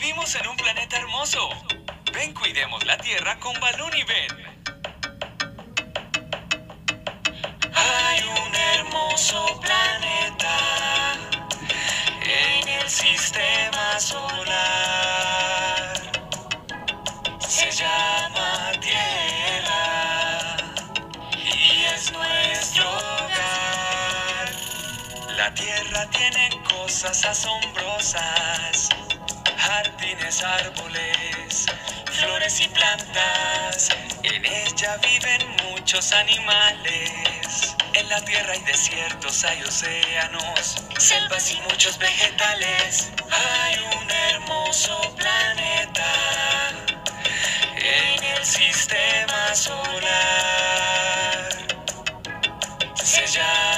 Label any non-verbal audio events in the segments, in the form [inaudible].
Vivimos en un planeta hermoso. Ven, cuidemos la Tierra con Balún y Ben. Hay un hermoso planeta en el sistema solar. Se llama Tierra y es nuestro hogar. La Tierra tiene cosas asombrosas, jardines, árboles, flores y plantas. En ella viven muchos animales. En la tierra hay desiertos, hay océanos, selvas y muchos vegetales. Hay un hermoso planeta en el sistema solar. Se llama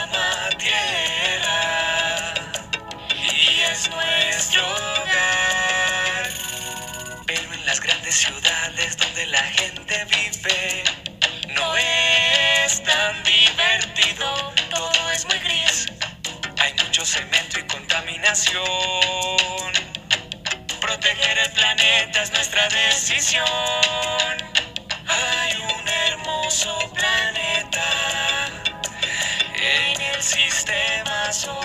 Proteger el planeta es nuestra decisión. Hay un hermoso planeta en el sistema solar.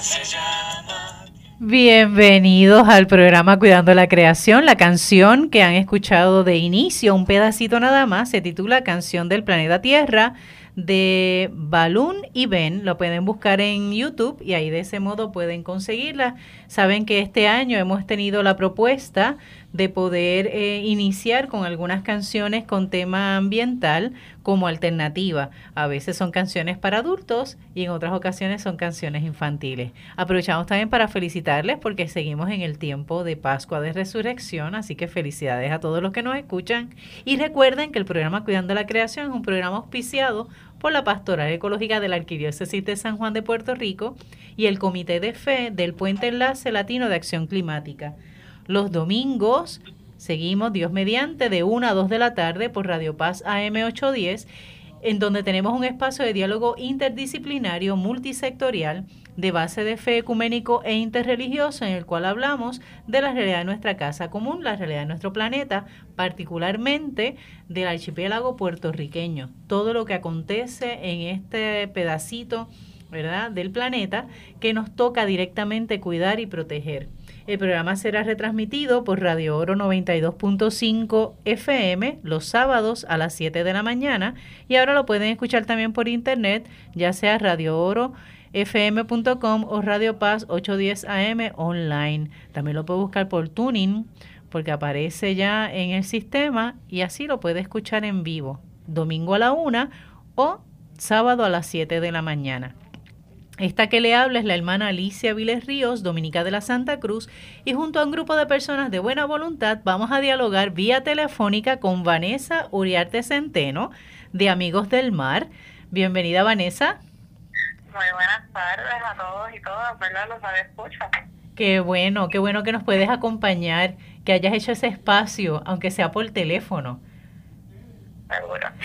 Se llama. Bienvenidos al programa Cuidando la Creación. La canción que han escuchado de inicio, un pedacito nada más, se titula Canción del Planeta Tierra de Balloon y Ben. Lo pueden buscar en YouTube y ahí de ese modo pueden conseguirla. Saben que este año hemos tenido la propuesta de poder eh, iniciar con algunas canciones con tema ambiental como alternativa. A veces son canciones para adultos y en otras ocasiones son canciones infantiles. Aprovechamos también para felicitarles porque seguimos en el tiempo de Pascua de Resurrección, así que felicidades a todos los que nos escuchan y recuerden que el programa Cuidando la Creación es un programa auspiciado por la Pastoral Ecológica de la Arquidiócesis de San Juan de Puerto Rico y el Comité de Fe del Puente Enlace Latino de Acción Climática. Los domingos seguimos Dios mediante de 1 a 2 de la tarde por Radio Paz AM 810, en donde tenemos un espacio de diálogo interdisciplinario multisectorial de base de fe ecuménico e interreligioso en el cual hablamos de la realidad de nuestra casa común, la realidad de nuestro planeta, particularmente del archipiélago puertorriqueño. Todo lo que acontece en este pedacito, ¿verdad?, del planeta que nos toca directamente cuidar y proteger. El programa será retransmitido por Radio Oro 92.5 FM los sábados a las 7 de la mañana y ahora lo pueden escuchar también por internet, ya sea Radio Oro fm.com o Radio Paz 810 AM online. También lo puede buscar por tuning porque aparece ya en el sistema y así lo puede escuchar en vivo, domingo a la 1 o sábado a las 7 de la mañana. Esta que le habla es la hermana Alicia Viles Ríos, dominica de la Santa Cruz, y junto a un grupo de personas de buena voluntad vamos a dialogar vía telefónica con Vanessa Uriarte Centeno, de Amigos del Mar. Bienvenida, Vanessa. Muy buenas tardes a todos y todas, ¿verdad? Los escucha. Qué bueno, qué bueno que nos puedes acompañar, que hayas hecho ese espacio, aunque sea por teléfono.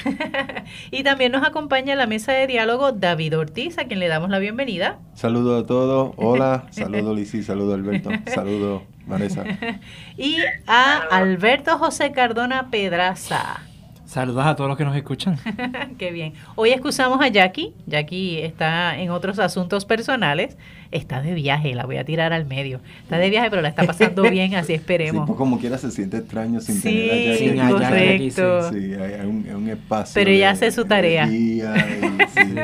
[laughs] Y también nos acompaña en la mesa de diálogo David Ortiz, a quien le damos la bienvenida. Saludos a todos, hola, [laughs] saludo Lisi, saludo Alberto, saludo Vanessa. [laughs] y a Alberto José Cardona Pedraza. Saludos a todos los que nos escuchan. [laughs] Qué bien. Hoy excusamos a Jackie. Jackie está en otros asuntos personales. Está de viaje, la voy a tirar al medio. Está de viaje, pero la está pasando [laughs] bien, así esperemos. Sí, pues como quiera se siente extraño sin sí, tener a Jackie. Sí, correcto. Sí, hay un, un espacio. Pero ella hace su tarea. Y, [laughs] sí,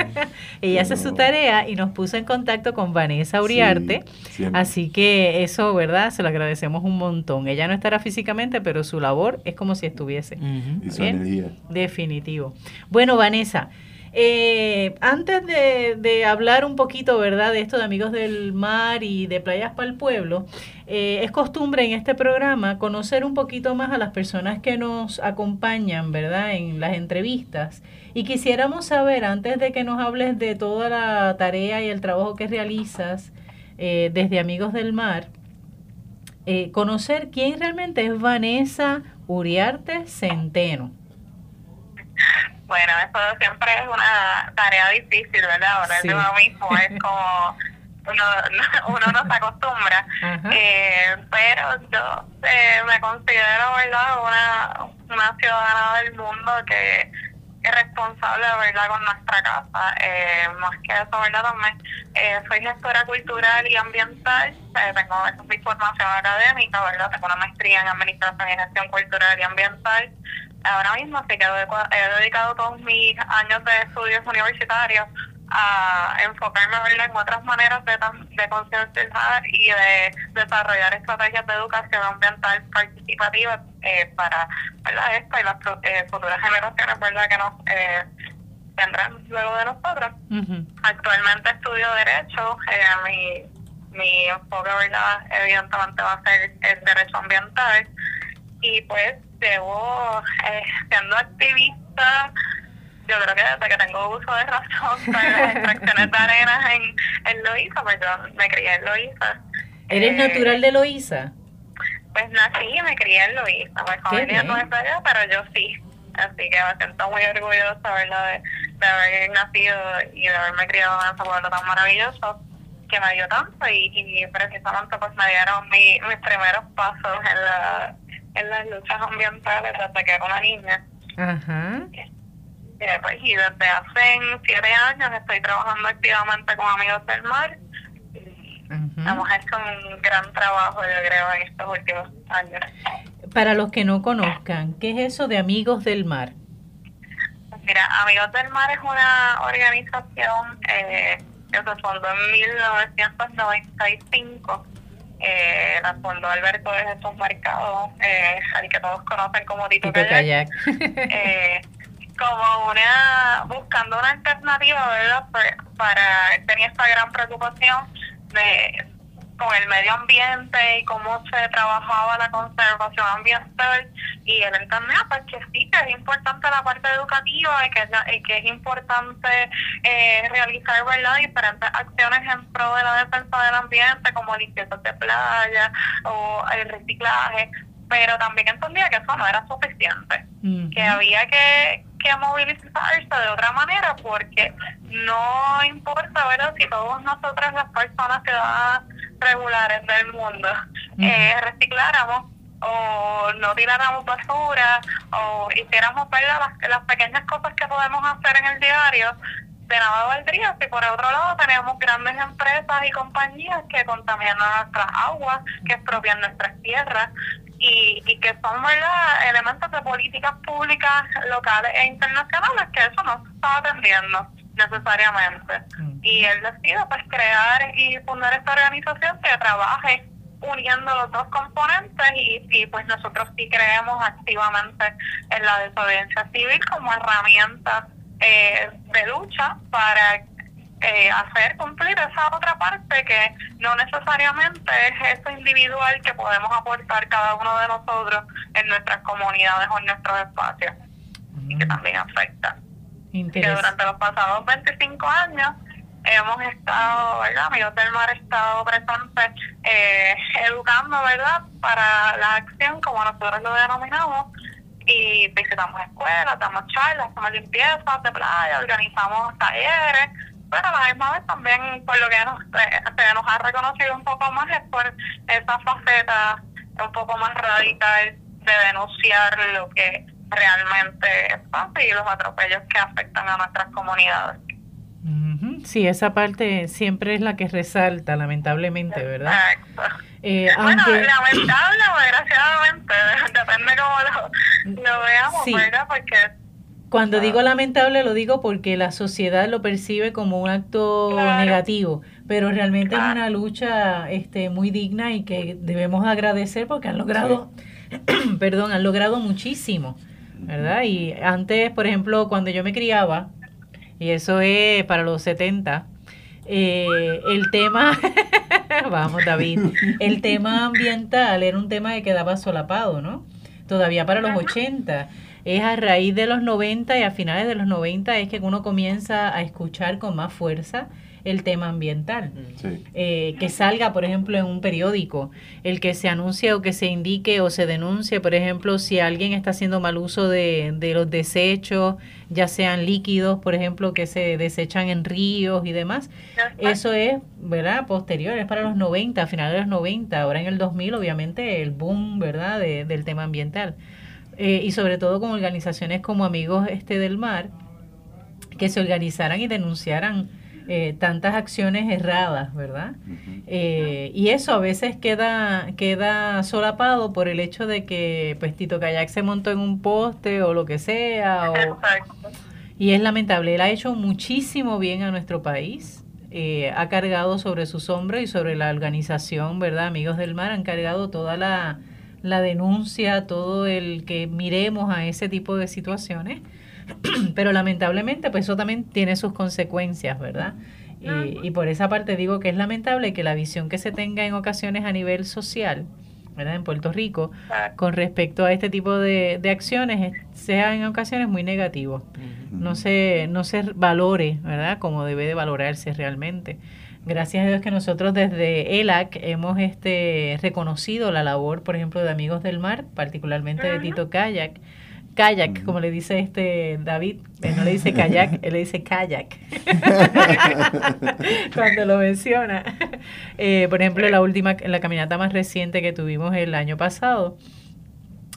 ella hace su tarea y nos puso en contacto con Vanessa Uriarte. Sí, así que eso, ¿verdad? Se lo agradecemos un montón. Ella no estará físicamente, pero su labor es como si estuviese. Uh -huh. Definitivo. Bueno, Vanessa. Eh, antes de, de, hablar un poquito, ¿verdad?, de esto de Amigos del Mar y de Playas para el Pueblo, eh, es costumbre en este programa conocer un poquito más a las personas que nos acompañan, ¿verdad?, en las entrevistas. Y quisiéramos saber, antes de que nos hables de toda la tarea y el trabajo que realizas eh, desde Amigos del Mar, eh, conocer quién realmente es Vanessa Uriarte Centeno. Bueno, eso siempre es una tarea difícil, ¿verdad? Ahora sí. el tema mismo es como uno, [laughs] uno no se acostumbra. Eh, pero yo eh, me considero, ¿verdad?, una, una ciudadana del mundo que es responsable, ¿verdad?, con nuestra casa. Eh, más que eso, ¿verdad?, también eh, soy gestora cultural y ambiental. tengo esa formación académica, ¿verdad?, tengo una maestría en Administración y Gestión Cultural y Ambiental. Ahora mismo, así que he dedicado todos mis años de estudios universitarios a enfocarme en otras maneras de, de concientizar y de desarrollar estrategias de educación ambiental participativa eh, para ¿verdad? esta y las eh, futuras generaciones ¿verdad? que nos eh, tendrán luego de nosotros. Actualmente estudio Derecho, mi, mi enfoque ¿verdad? evidentemente va a ser el derecho ambiental y pues llevo siendo activista yo creo que desde que tengo uso de razón [laughs] para las extracciones de arena en, en Loíza, pues yo me crié en Loíza. ¿Eres eh, natural de Loíza? Pues nací y me crié en Loíza. Mi familia no es allá, pero yo sí. Así que me siento muy orgullosa ¿verdad? De, de haber nacido y de haberme criado en ese pueblo tan maravilloso que me dio tanto y, y precisamente pues me dieron mi, mis primeros pasos en, la, en las luchas ambientales desde que era una niña. Ajá. Eh, pues, y desde hace siete años estoy trabajando activamente con Amigos del Mar. Hemos hecho un gran trabajo, yo creo, en estos últimos años. Para los que no conozcan, ¿qué es eso de Amigos del Mar? Mira, Amigos del Mar es una organización eh, que se fundó en 1995. Eh, la fundó Alberto de Jesús Mercado, eh, al que todos conocen como Tito, Tito Kayak. eh, [laughs] como una buscando una alternativa verdad para tenía esta gran preocupación de con el medio ambiente y cómo se trabajaba la conservación ambiental y él entendía pues que sí que es importante la parte educativa y que, y que es importante eh, realizar verdad diferentes acciones en pro de la defensa del ambiente como limpieza de playa o el reciclaje pero también entendía que eso no era suficiente que había que que movilizarse de otra manera porque no importa ¿verdad? si todos nosotros las personas ciudadanas regulares del mundo eh, recicláramos o no tiráramos basura o hiciéramos. Las, las pequeñas cosas que podemos hacer en el diario de nada valdría si por otro lado tenemos grandes empresas y compañías que contaminan nuestras aguas, que expropian nuestras tierras, y, y que son ¿verdad? elementos de políticas públicas locales e internacionales que eso no se está atendiendo necesariamente. Mm. Y él decide pues crear y fundar esta organización que trabaje uniendo los dos componentes y, y pues nosotros sí creemos activamente en la desobediencia civil como herramienta eh, de lucha para eh, hacer cumplir esa otra parte que no necesariamente es eso individual que podemos aportar cada uno de nosotros en nuestras comunidades o en nuestros espacios y que mm. también afecta. Que durante los pasados 25 años hemos estado, ¿verdad? Amigos del Mar ha estado presente eh, educando, ¿verdad? Para la acción, como nosotros lo denominamos, y visitamos escuelas, damos charlas, hacemos limpiezas de playa, organizamos talleres, pero a la misma vez también por lo que nos, se nos ha reconocido un poco más es por esa faceta un poco más radical de denunciar lo que realmente pasa y los atropellos que afectan a nuestras comunidades. Sí, esa parte siempre es la que resalta, lamentablemente, ¿verdad? Eh, bueno, lamentable o desgraciadamente, [laughs] depende cómo lo, lo veamos, ¿verdad? Porque cuando digo lamentable lo digo porque la sociedad lo percibe como un acto negativo, pero realmente es una lucha este, muy digna y que debemos agradecer porque han logrado, [clears throat] perdón, han logrado muchísimo, ¿verdad? Y antes, por ejemplo, cuando yo me criaba, y eso es para los 70, eh, el tema, [laughs] vamos David, el tema ambiental era un tema que quedaba solapado, ¿no? Todavía para los 80 es a raíz de los 90 y a finales de los 90 es que uno comienza a escuchar con más fuerza el tema ambiental. Eh, que salga, por ejemplo, en un periódico, el que se anuncie o que se indique o se denuncie, por ejemplo, si alguien está haciendo mal uso de, de los desechos, ya sean líquidos, por ejemplo, que se desechan en ríos y demás. Eso es, ¿verdad? Posterior, es para los 90, a finales de los 90, ahora en el 2000, obviamente, el boom, ¿verdad?, del tema ambiental. Eh, y sobre todo con organizaciones como Amigos este del Mar, que se organizaran y denunciaran eh, tantas acciones erradas, ¿verdad? Eh, y eso a veces queda, queda solapado por el hecho de que pues Tito Kayak se montó en un poste o lo que sea. y es lamentable, él ha hecho muchísimo bien a nuestro país. Eh, ha cargado sobre sus hombros y sobre la organización, ¿verdad? Amigos del Mar, han cargado toda la, la denuncia, todo el que miremos a ese tipo de situaciones [clears throat] Pero lamentablemente, pues eso también tiene sus consecuencias, ¿verdad? Y, por esa parte digo que es lamentable que la visión que se tenga en ocasiones a nivel social, ¿verdad? En Puerto Rico, con respecto a este tipo de, acciones, sea en ocasiones muy negativo. No se, no se valore, ¿verdad? Como debe de valorarse realmente. Gracias a Dios que nosotros desde ELAC hemos este, reconocido la labor, por ejemplo, de Amigos del Mar, particularmente de Tito Kayak, kayak, como le dice este David, él no le dice kayak, [laughs] él le dice kayak. [laughs] Cuando lo menciona. Eh, por ejemplo, la última, la caminata más reciente que tuvimos el año pasado,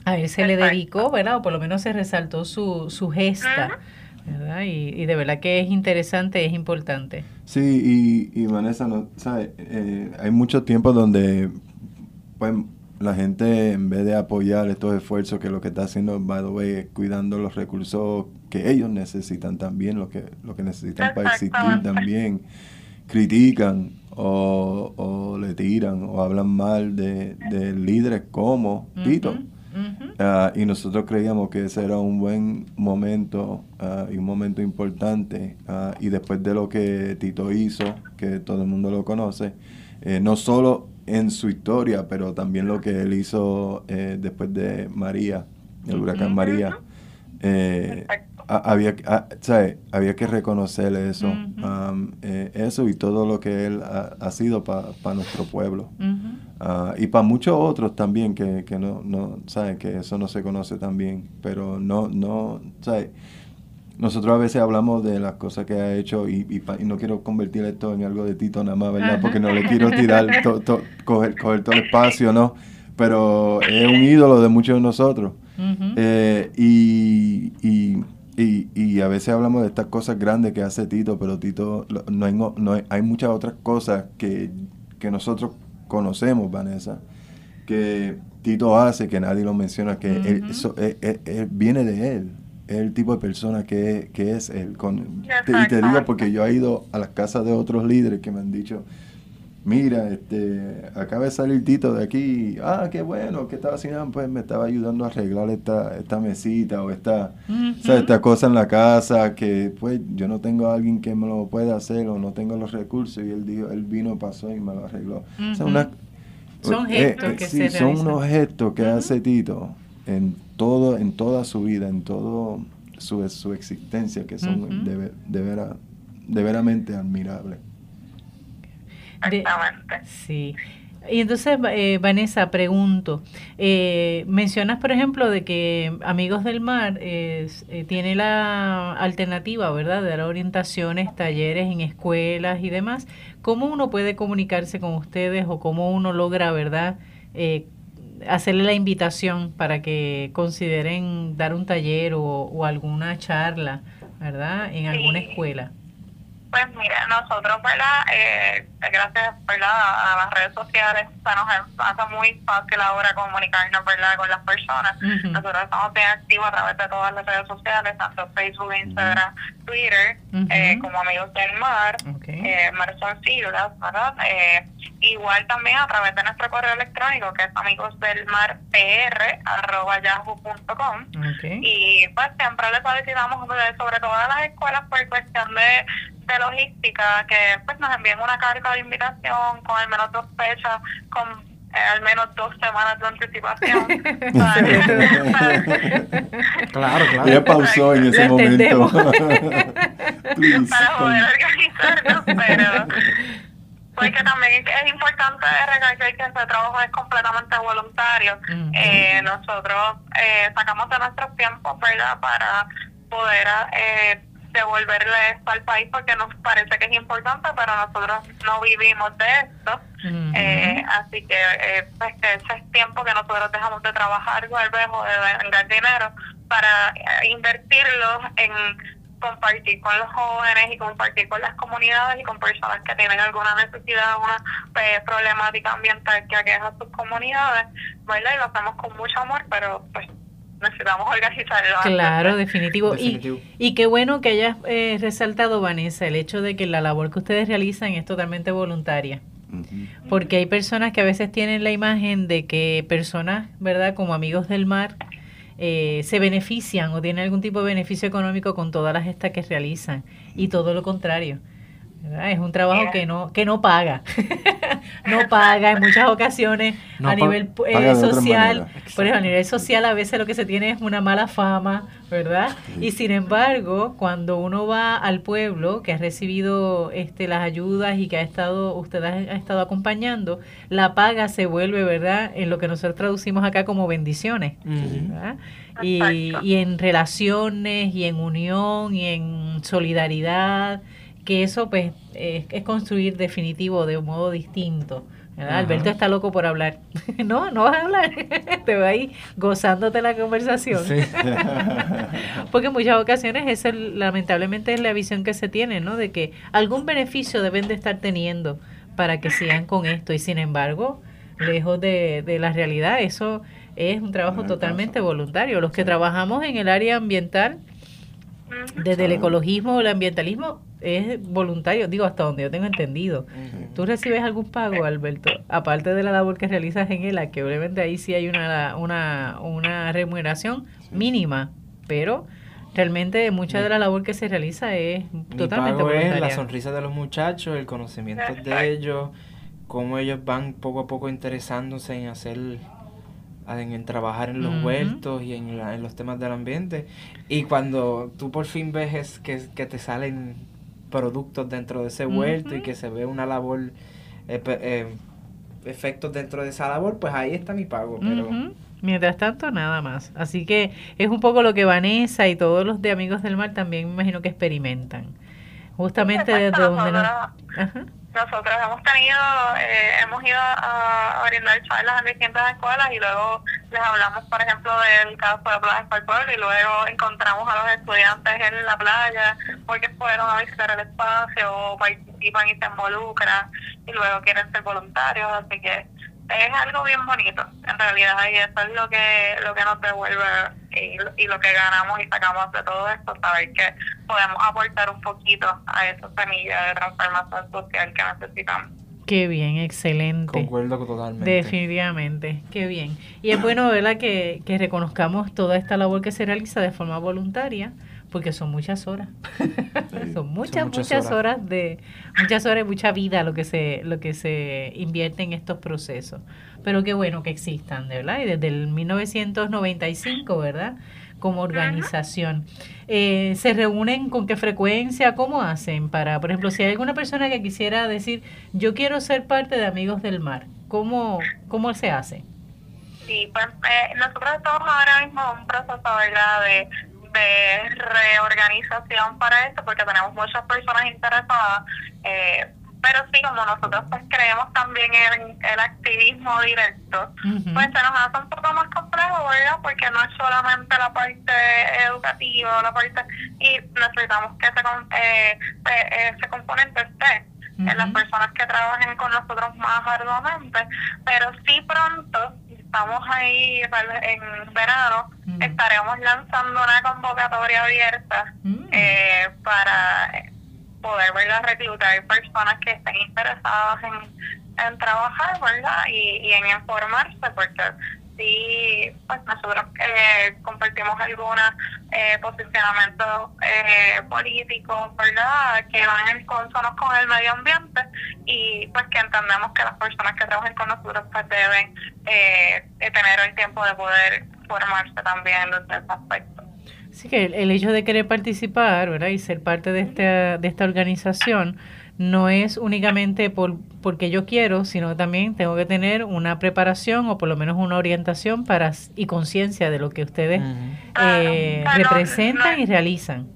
a él se le dedicó, ¿verdad? O por lo menos se resaltó su, su gesta. ¿verdad? Y, de verdad que es interesante, es importante. Sí, y, y Vanessa, no, ¿sabe? Eh, hay muchos tiempos donde pues, la gente en vez de apoyar estos esfuerzos que lo que está haciendo by the way es cuidando los recursos que ellos necesitan también lo que lo que necesitan para existir también. Critican o, le tiran o hablan mal de, líderes como Tito. Ah, y nosotros creíamos que ese era un buen momento ah, y un momento importante ah, y después de lo que Tito hizo que todo el mundo lo conoce eh, no solo en su historia, pero también lo que él hizo eh, después de María, el huracán María. Eh, había, había que reconocer eso, um, eh, eso y todo lo que él ha, sido para nuestro pueblo. Ah, y para muchos otros también que, que no, no saben que eso no se conoce también, pero no, no, ¿sabes? Nosotros a veces hablamos de las cosas que ha hecho y, y, no quiero convertir esto en algo de Tito nada más, ¿verdad? Porque no le quiero tirar, [laughs] coger, coger, todo el espacio, ¿no? Pero es un ídolo de muchos de nosotros. Eh, y, y, y, a veces hablamos de estas cosas grandes que hace Tito, pero Tito, no hay, no hay, muchas otras cosas que, que nosotros conocemos, Vanessa, que Tito hace, que nadie lo menciona, que eso, viene de él es el tipo de persona que, es él. Con, y te digo porque yo he ido a las casas de otros líderes que me han dicho, mira, este, acaba de salir Tito de aquí, ah, qué bueno, ¿qué estaba haciendo? Pues me estaba ayudando a arreglar esta, esta mesita o esta, esta cosa en la casa que pues yo no tengo a alguien que me lo pueda hacer o no tengo los recursos y él dijo, él vino, pasó y me lo arregló. son eh, gestos eh, que sí, son unos gestos que hace Tito en todo, en toda su vida, en todo su, su existencia, que son de, de, vera, de veramente admirables. sí. Y entonces, eh, Vanessa, pregunto, eh, mencionas, por ejemplo, de que Amigos del Mar eh, tiene la alternativa, ¿verdad?, de dar orientaciones, talleres en escuelas y demás. ¿Cómo uno puede comunicarse con ustedes o cómo uno logra, ¿verdad?, hacerle la invitación para que consideren dar un taller o, alguna charla, ¿verdad? En alguna escuela. Pues mira, nosotros, ¿verdad? Eh, gracias a las redes sociales, se nos hace muy fácil ahora comunicarnos, ¿verdad? Con las personas. Nosotros estamos bien activos a través de todas las redes sociales, tanto Facebook, Instagram, Twitter, eh, como Amigos del Mar, eh, Mar son siglas, ¿verdad? Eh, igual también a través de nuestro correo electrónico, que es amigosdelmarpr.yahoo.com. Okay. Y pues siempre les solicitamos sobre todas las escuelas por cuestión de de logística que pues nos envíen una carta de invitación con al menos dos fechas con al menos dos semanas de anticipación. [laughs] claro, claro. Ella pausó en ese momento. [laughs] para poder organizarnos, pero porque también es importante recalcar que ese trabajo es completamente voluntario. eh, nosotros eh, sacamos de nuestros tiempos, ¿verdad?, para poder eh, devolverle esto al país porque nos parece que es importante, pero nosotros no vivimos de esto. eh, así que, eh, pues que ese es tiempo que nosotros dejamos de trabajar, vez, o de ganar dinero para eh, invertirlo en compartir con los jóvenes y compartir con las comunidades y con personas que tienen alguna necesidad, una pues, problemática ambiental que aqueja sus comunidades, ¿verdad? Y lo hacemos con mucho amor, pero pues necesitamos organizarlo. Claro, definitivo. definitivo. Y, y, qué bueno que hayas eh, resaltado, Vanessa, el hecho de que la labor que ustedes realizan es totalmente voluntaria. Porque hay personas que a veces tienen la imagen de que personas, ¿verdad? Como amigos del mar, eh, se benefician o tienen algún tipo de beneficio económico con todas las gestas que realizan y todo lo contrario. Es un trabajo que no que no paga, [laughs] no paga en muchas ocasiones a nivel eh, social, por ejemplo, a nivel social a veces lo que se tiene es una mala fama, ¿verdad? Y sin embargo, cuando uno va al pueblo que ha recibido este las ayudas y que ha estado usted ha, estado acompañando, la paga se vuelve, ¿verdad? En lo que nosotros traducimos acá como bendiciones, Y, y en relaciones y en unión y en solidaridad que eso pues es, es construir definitivo de un modo distinto. Alberto está loco por hablar. [laughs] no, no vas a hablar. [laughs] Te va ahí gozándote la conversación. [laughs] Porque en muchas ocasiones esa lamentablemente es la visión que se tiene, ¿no? De que algún beneficio deben de estar teniendo para que sigan con esto. Y sin embargo, lejos de, de la realidad, eso es un trabajo totalmente voluntario. Los que trabajamos en el área ambiental, desde el ecologismo o el ambientalismo, es voluntario, digo, hasta donde yo tengo entendido. ¿Tú recibes algún pago, Alberto? Aparte de la labor que realizas en ELA, que obviamente ahí sí hay una, una, una remuneración mínima, pero realmente mucha de la labor que se realiza es totalmente pago voluntaria. Es la sonrisa de los muchachos, el conocimiento de ellos, cómo ellos van poco a poco interesándose en hacer en, trabajar en los huertos y en, en, los temas del ambiente. Y cuando tú por fin ves que, que te salen productos dentro de ese huerto y que se ve una labor, eh, eh, efectos dentro de esa labor, pues ahí está mi pago. Pero... Mientras tanto, nada más. Así que es un poco lo que Vanessa y todos los de Amigos del Mar también me imagino que experimentan. Justamente desde donde nos... Nosotros hemos tenido, eh, hemos ido a, a brindar charlas en distintas escuelas y luego les hablamos, por ejemplo, del caso de Playa para el Pueblo y luego encontramos a los estudiantes en la playa porque fueron a visitar el espacio o participan y se involucran y luego quieren ser voluntarios, así que es algo bien bonito en realidad y eso es lo que lo que nos devuelve y, y, lo que ganamos y sacamos de todo esto saber que podemos aportar un poquito a esa semilla de transformación social que necesitamos Qué bien, excelente. Concuerdo totalmente. Definitivamente, qué bien. Y es bueno, ¿verdad?, que, que reconozcamos toda esta labor que se realiza de forma voluntaria, porque son muchas horas. [laughs] son muchas, son muchas, muchas horas. horas. de muchas horas y mucha vida lo que se lo que se invierte en estos procesos. Pero qué bueno que existan, ¿verdad? Y desde el 1995, ¿verdad? Como organización. Eh, ¿Se reúnen con qué frecuencia? ¿Cómo hacen para, por ejemplo, si hay alguna persona que quisiera decir, yo quiero ser parte de Amigos del Mar, ¿cómo, cómo se hace? Sí, pues eh, nosotros estamos ahora mismo en un proceso, ¿verdad?, de de reorganización para esto porque tenemos muchas personas interesadas eh, pero sí como nosotros pues creemos también en el activismo directo pues se nos hace un poco más complejo verdad porque no es solamente la parte educativa la parte y necesitamos que ese, eh, ese componente esté en las personas que trabajen con nosotros más arduamente pero sí pronto estamos ahí en verano, estaremos lanzando una convocatoria abierta eh, para poder ¿verdad? reclutar personas que estén interesadas en, en trabajar ¿verdad? Y, y en informarse, porque sí, pues nosotros eh, compartimos algunos eh, posicionamientos eh, políticos, ¿verdad?, que van en consono con el medio ambiente y pues que entendemos que las personas que trabajan con nosotros pues deben eh, tener el tiempo de poder formarse también desde ese aspecto. Sí, que el, hecho de querer participar, ¿verdad?, y ser parte de esta, de esta organización no es únicamente por, porque yo quiero, sino también tengo que tener una preparación o por lo menos una orientación para y conciencia de lo que ustedes eh, representan y realizan.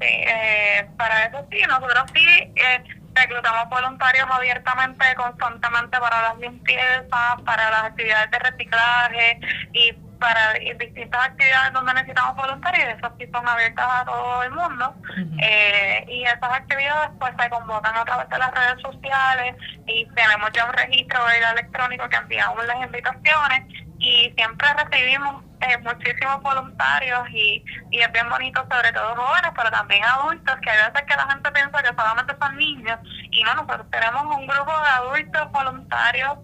eh, para eso sí, nosotros sí eh, reclutamos voluntarios abiertamente, constantemente para las limpiezas, para las actividades de reciclaje y para distintas actividades donde necesitamos voluntarios, esas sí son abiertas a todo el mundo. eh, y esas actividades pues se convocan a través de las redes sociales y tenemos ya un registro electrónico que enviamos las invitaciones y siempre recibimos eh, muchísimos voluntarios y, y es bien bonito, sobre todo jóvenes, pero también adultos, que hay veces que la gente piensa que solamente son niños y no, nosotros tenemos un grupo de adultos voluntarios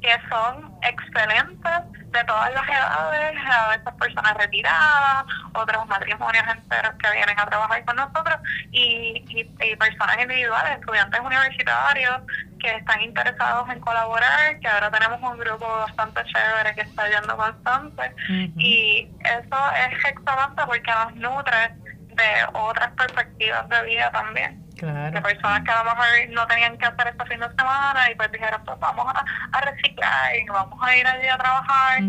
que son excelentes de todas las edades, a veces personas retiradas, otros matrimonios enteros que vienen a trabajar con nosotros y, y, personas individuales, estudiantes universitarios que están interesados en colaborar, que ahora tenemos un grupo bastante chévere que está yendo bastante y eso es excelente porque nos nutre de otras perspectivas de vida también. De personas que a lo mejor no tenían que hacer este fin de semana y pues dijeron, pues vamos a, reciclar y vamos a ir allí a trabajar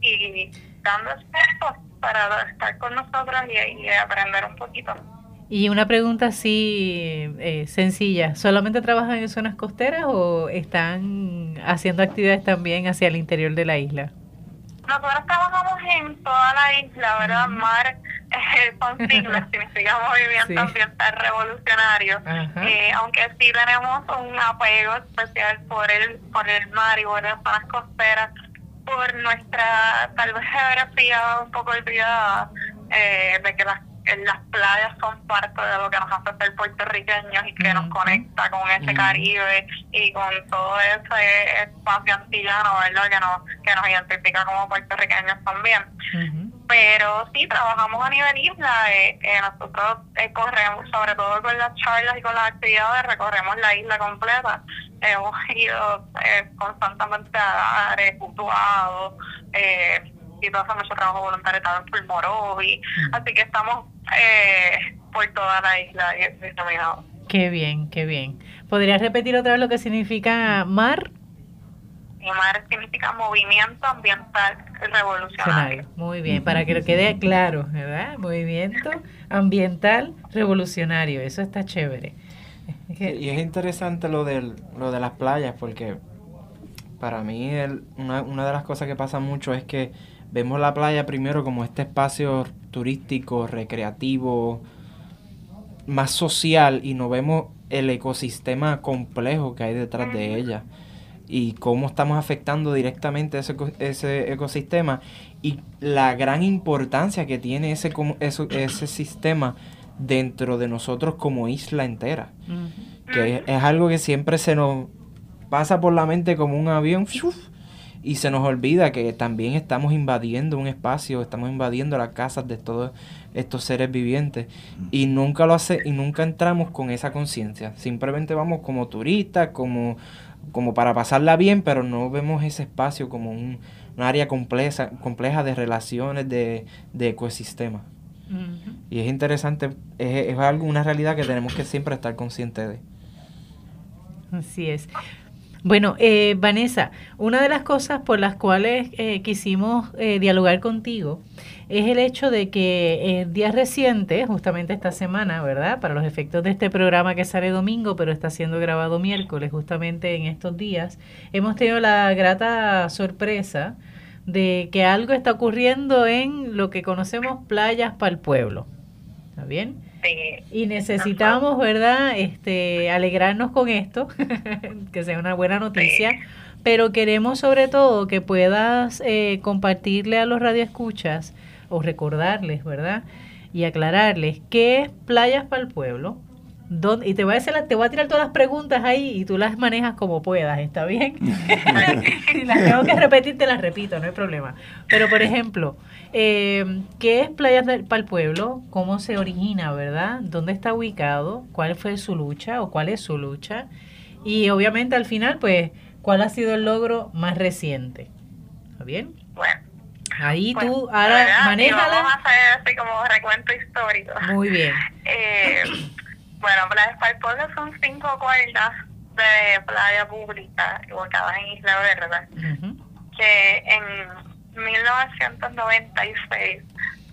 y dando esfuerzos para estar con nosotros y, aprender un poquito. Y una pregunta así eh, sencilla, ¿solamente trabajan en zonas costeras o están haciendo actividades también hacia el interior de la isla? Nosotros trabajamos en toda la isla, ¿verdad? Mar eh, son siglas, significa movimiento ambiental revolucionario. Eh, aunque sí tenemos un apego especial por el, por el mar y por las zonas costeras, por nuestra tal vez geografía un poco olvidada, eh, de que las las playas son parte de lo que nos hace ser puertorriqueños y que nos conecta con ese Caribe y con todo ese espacio antillano, ¿verdad? Que nos, que nos identifica como puertorriqueños también. Pero sí, trabajamos a nivel isla. Eh, eh, nosotros eh, corremos, sobre todo con las charlas y con las actividades, recorremos la isla completa. Hemos ido constantemente a dar, puntuado, y todo hace mucho trabajo voluntario también por Morovi. Así que estamos por toda la isla. Qué bien, qué bien. ¿Podrías repetir otra vez lo que significa mar? MAR significa Movimiento Ambiental Revolucionario. Muy bien, para que lo quede claro, ¿verdad? Movimiento Ambiental Revolucionario, eso está chévere. Y es interesante lo, del, lo de las playas, porque para mí una, una de las cosas que pasa mucho es que vemos la playa primero como este espacio turístico, recreativo, más social y no vemos el ecosistema complejo que hay detrás de ella y cómo estamos afectando directamente ese, ese ecosistema y la gran importancia que tiene ese, ese, ese sistema dentro de nosotros como isla entera. Que es, algo que siempre se nos pasa por la mente como un avión y se nos olvida que también estamos invadiendo un espacio, estamos invadiendo las casas de todos estos seres vivientes y nunca lo hace y nunca entramos con esa conciencia. Simplemente vamos como turistas, como como para pasarla bien, pero no vemos ese espacio como un, área compleja, compleja de relaciones, de, de ecosistemas. Y es interesante, es, es, algo, una realidad que tenemos que siempre estar conscientes de. Así es. Bueno, eh, Vanessa, una de las cosas por las cuales eh, quisimos eh, dialogar contigo es el hecho de que en días recientes, justamente esta semana, ¿verdad? Para los efectos de este programa que sale domingo, pero está siendo grabado miércoles, justamente en estos días, hemos tenido la grata sorpresa de que algo está ocurriendo en lo que conocemos playas para el pueblo. ¿Está bien? Y necesitamos, ¿verdad? Este, alegrarnos con esto, [laughs] que sea una buena noticia. Pero queremos sobre todo que puedas eh, compartirle a los radioescuchas o recordarles, ¿verdad? Y aclararles qué es Playas para el Pueblo, y te voy, a hacer te voy a tirar todas las preguntas ahí y tú las manejas como puedas, ¿está bien? [laughs] si las tengo que repetir, te las repito, no hay problema. Pero, por ejemplo, eh, ¿qué es Playas del, para el Pueblo? ¿Cómo se origina, verdad? ¿Dónde está ubicado? ¿Cuál fue su lucha o cuál es su lucha? Y obviamente al final, pues, ¿cuál ha sido el logro más reciente? ¿Está bien? Bueno. Ahí tú ahora manéjala. Vamos a hacer así como recuento histórico. Muy bien. [laughs] Eh, bueno, Playa Pueblo son cinco cuerdas de playa pública ubicadas en Isla Verde, que en 1996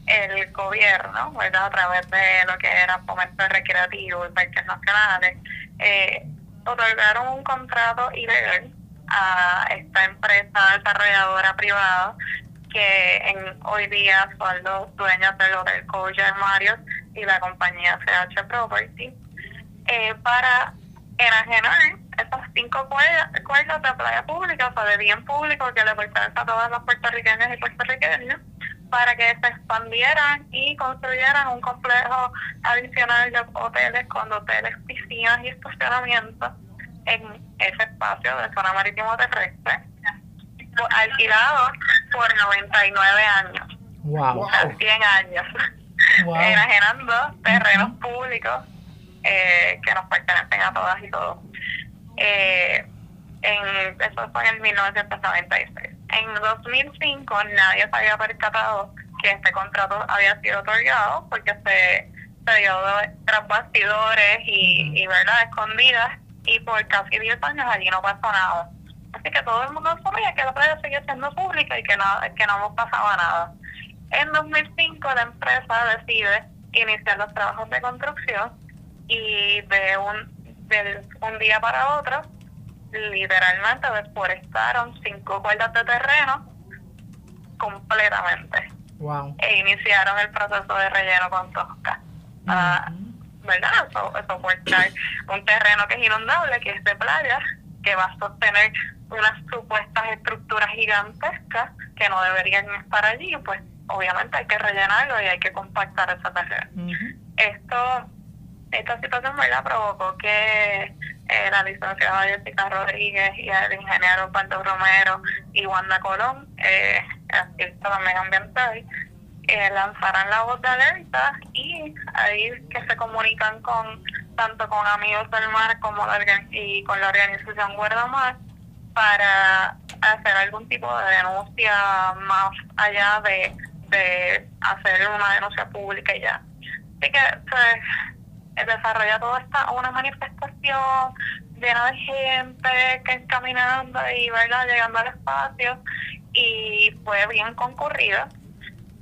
el gobierno, ¿verdad? a través de lo que era fomento recreativo y parques nacionales, eh, otorgaron un contrato ilegal a esta empresa desarrolladora privada que en hoy día son los dueños del Hotel Coach Marios y la compañía CH Property eh, para enajenar esas cinco cuerdas, de playa pública, o sea, de bien público que le pertenece a todas las puertorriqueñas y puertorriqueños, para que se expandieran y construyeran un complejo adicional de hoteles con hoteles, piscinas y estacionamientos en ese espacio de zona marítimo terrestre, alquilado por 99 años. Wow. 100 años. Enajenando terrenos públicos eh, que nos pertenecen a todas y todos. Eh, en, eso fue en 1996. En 2005 nadie se había percatado que este contrato había sido otorgado porque se, se dio tras bastidores y, y verdad escondidas y por casi 10 años allí no pasó nada. Así que todo el mundo sabía que la playa seguía siendo pública y que, nada, que no pasaba nada. En 2005 la empresa decide iniciar los trabajos de construcción y de un, de un día para otro, literalmente desforestaron cinco cuerdas de terreno completamente. Wow. E iniciaron el proceso de relleno con tosca. Ah, ¿Verdad? Eso, eso un terreno que es inundable, que es de playa, que va a sostener unas supuestas estructuras gigantescas que no deberían estar allí, pues obviamente hay que rellenarlo y hay que compactar ese terreno. Esto esta situación ¿verdad? provocó que eh, la licenciada Jessica Rodríguez y el ingeniero Osvaldo Romero y Wanda Colón, eh, artista también ambiental, eh, lanzaran la voz de alerta y ahí que se comunican con tanto con Amigos del Mar como la, y con la organización Guardamar para hacer algún tipo de denuncia más allá de, de hacer una denuncia pública ya. Así que pues, desarrolla toda esta una manifestación llena de gente que caminando y verdad llegando al espacio y fue bien concurrida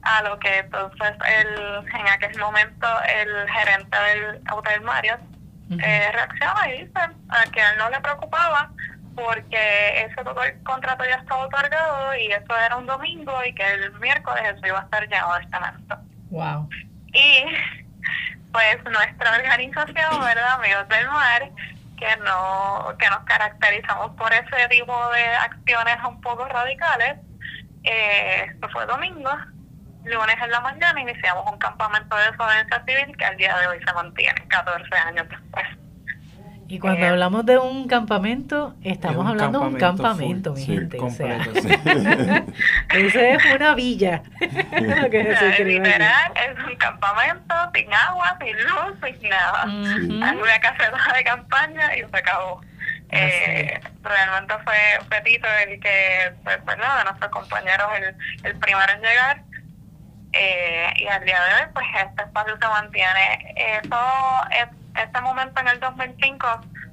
a lo que entonces el en aquel momento el gerente del hotel Marriott eh, reacciona y dice a que a él no le preocupaba porque ese contrato ya estaba otorgado y eso era un domingo y que el miércoles eso iba a estar lleno de estamento. Wow. Y pues nuestra organización, [clears throat] ¿verdad? Amigos del Mar, que no que nos caracterizamos por ese tipo de acciones un poco radicales. Eh, esto fue domingo, lunes en la mañana iniciamos un campamento de desobediencia civil que al día de hoy se mantiene 14 años después. Y cuando eh, hablamos de un campamento, estamos hablando de un campamento, mi gente. Completo, [laughs] Eso es una villa. [laughs] literal, es un campamento sin agua, sin luz, sin nada. Uh Una caseta de campaña y se acabó. Eh, realmente fue Petito el que, pues, ¿verdad? de nuestros compañeros, el, el primero en llegar. Eh, y al día de hoy, pues este espacio se mantiene. Eso es este momento en el 2005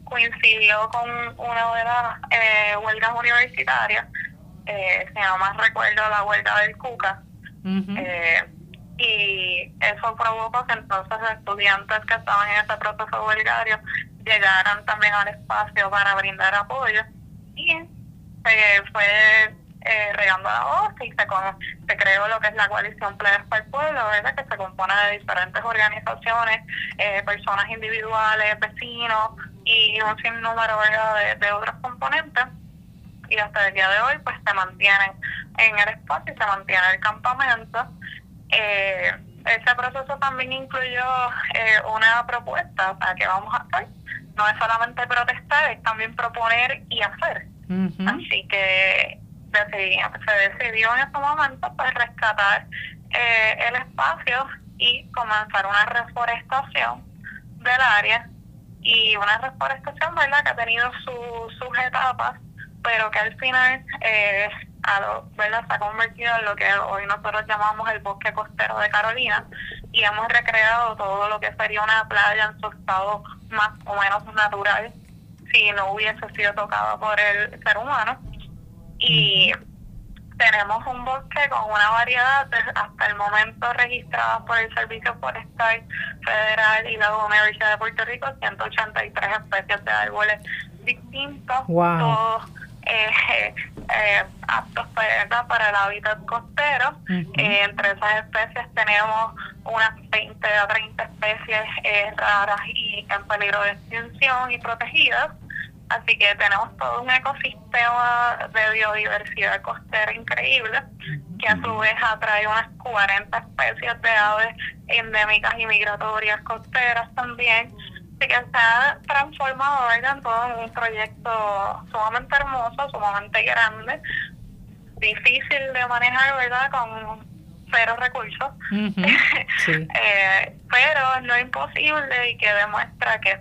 coincidió con una de las eh, huelgas universitarias, eh, no más recuerdo la huelga del CUCA, eh, y eso provocó que entonces estudiantes que estaban en ese proceso huelgario llegaran también al espacio para brindar apoyo. Y se fue eh, regando la voz y se, se creó lo que es la coalición Playas para el Pueblo, ¿verdad? que se compone de diferentes organizaciones, eh, personas individuales, vecinos y un sinnúmero de, de otros componentes. Y hasta el día de hoy pues se mantienen en el espacio y se mantiene el campamento. Eh, ese proceso también incluyó eh, una propuesta, sea, que vamos a hacer. No es solamente protestar, es también proponer y hacer. Así que se decidió en ese momento pues rescatar eh, el espacio y comenzar una reforestación del área. Y una reforestación verdad que ha tenido sus etapas pero que al final eh, ¿verdad? se ha convertido en lo que hoy nosotros llamamos el bosque costero de Carolina. Y hemos recreado todo lo que sería una playa en su estado más o menos natural si no hubiese sido tocado por el ser humano y tenemos un bosque con una variedad hasta el momento registrada por el Servicio Forestal Federal y la Universidad de Puerto Rico 183 especies de árboles distintos todos eh, [laughs] eh, aptos para, para el hábitat costero. Eh, entre esas especies tenemos unas 20 a 30 especies eh, raras y en peligro de extinción y protegidas. Así que tenemos todo un ecosistema de biodiversidad costera increíble, que a su vez atrae unas 40 especies de aves endémicas y migratorias costeras también. Que se ha transformado en todo un proyecto sumamente hermoso, sumamente grande, difícil de manejar, ¿verdad? Con cero recursos, [laughs] eh, pero no imposible y que demuestra que,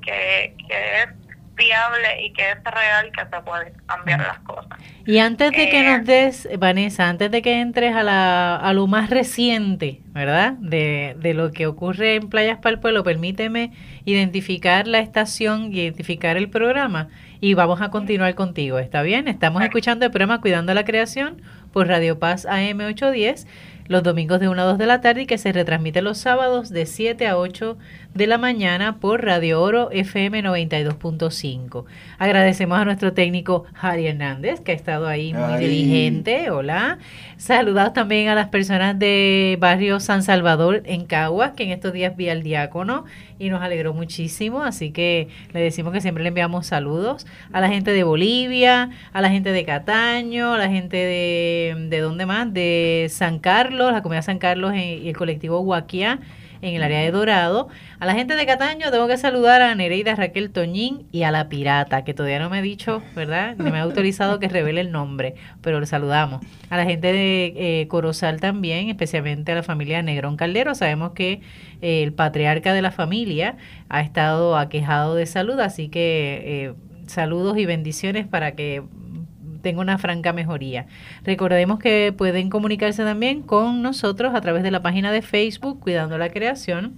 que, que es viable y que es real que se puede cambiar las cosas. Y antes de que nos eh, des, Vanessa, antes de que entres a, la, a lo más reciente, ¿verdad? De, de lo que ocurre en Playas para el Pueblo, permíteme identificar la estación, identificar el programa y vamos a continuar contigo, ¿está bien? Estamos escuchando el programa Cuidando la Creación por Radio Paz AM 810 los domingos de 1 a 2 de la tarde y que se retransmite los sábados de 7 a 8 de la mañana por Radio Oro FM 92.5. Agradecemos a nuestro técnico Jari Hernández, que ha estado ahí muy diligente. Hola. Saludados también a las personas de Barrio San Salvador en Caguas, que en estos días vi al diácono y nos alegró muchísimo. Así que le decimos que siempre le enviamos saludos a la gente de Bolivia, a la gente de Cataño, a la gente de, ¿de dónde más? De San Carlos, la comunidad San Carlos y el colectivo Huaquia en el área de Dorado. A la gente de Cataño tengo que saludar a Nereida Raquel Toñín y a la pirata, que todavía no me ha dicho, ¿verdad? Ni me ha autorizado que revele el nombre, pero le saludamos. A la gente de eh, Corozal también, especialmente a la familia Negrón Caldero. Sabemos que eh, el patriarca de la familia ha estado aquejado de salud, así que eh, saludos y bendiciones para que tenga una franca mejoría. Recordemos que pueden comunicarse también con nosotros a través de la página de Facebook Cuidando la Creación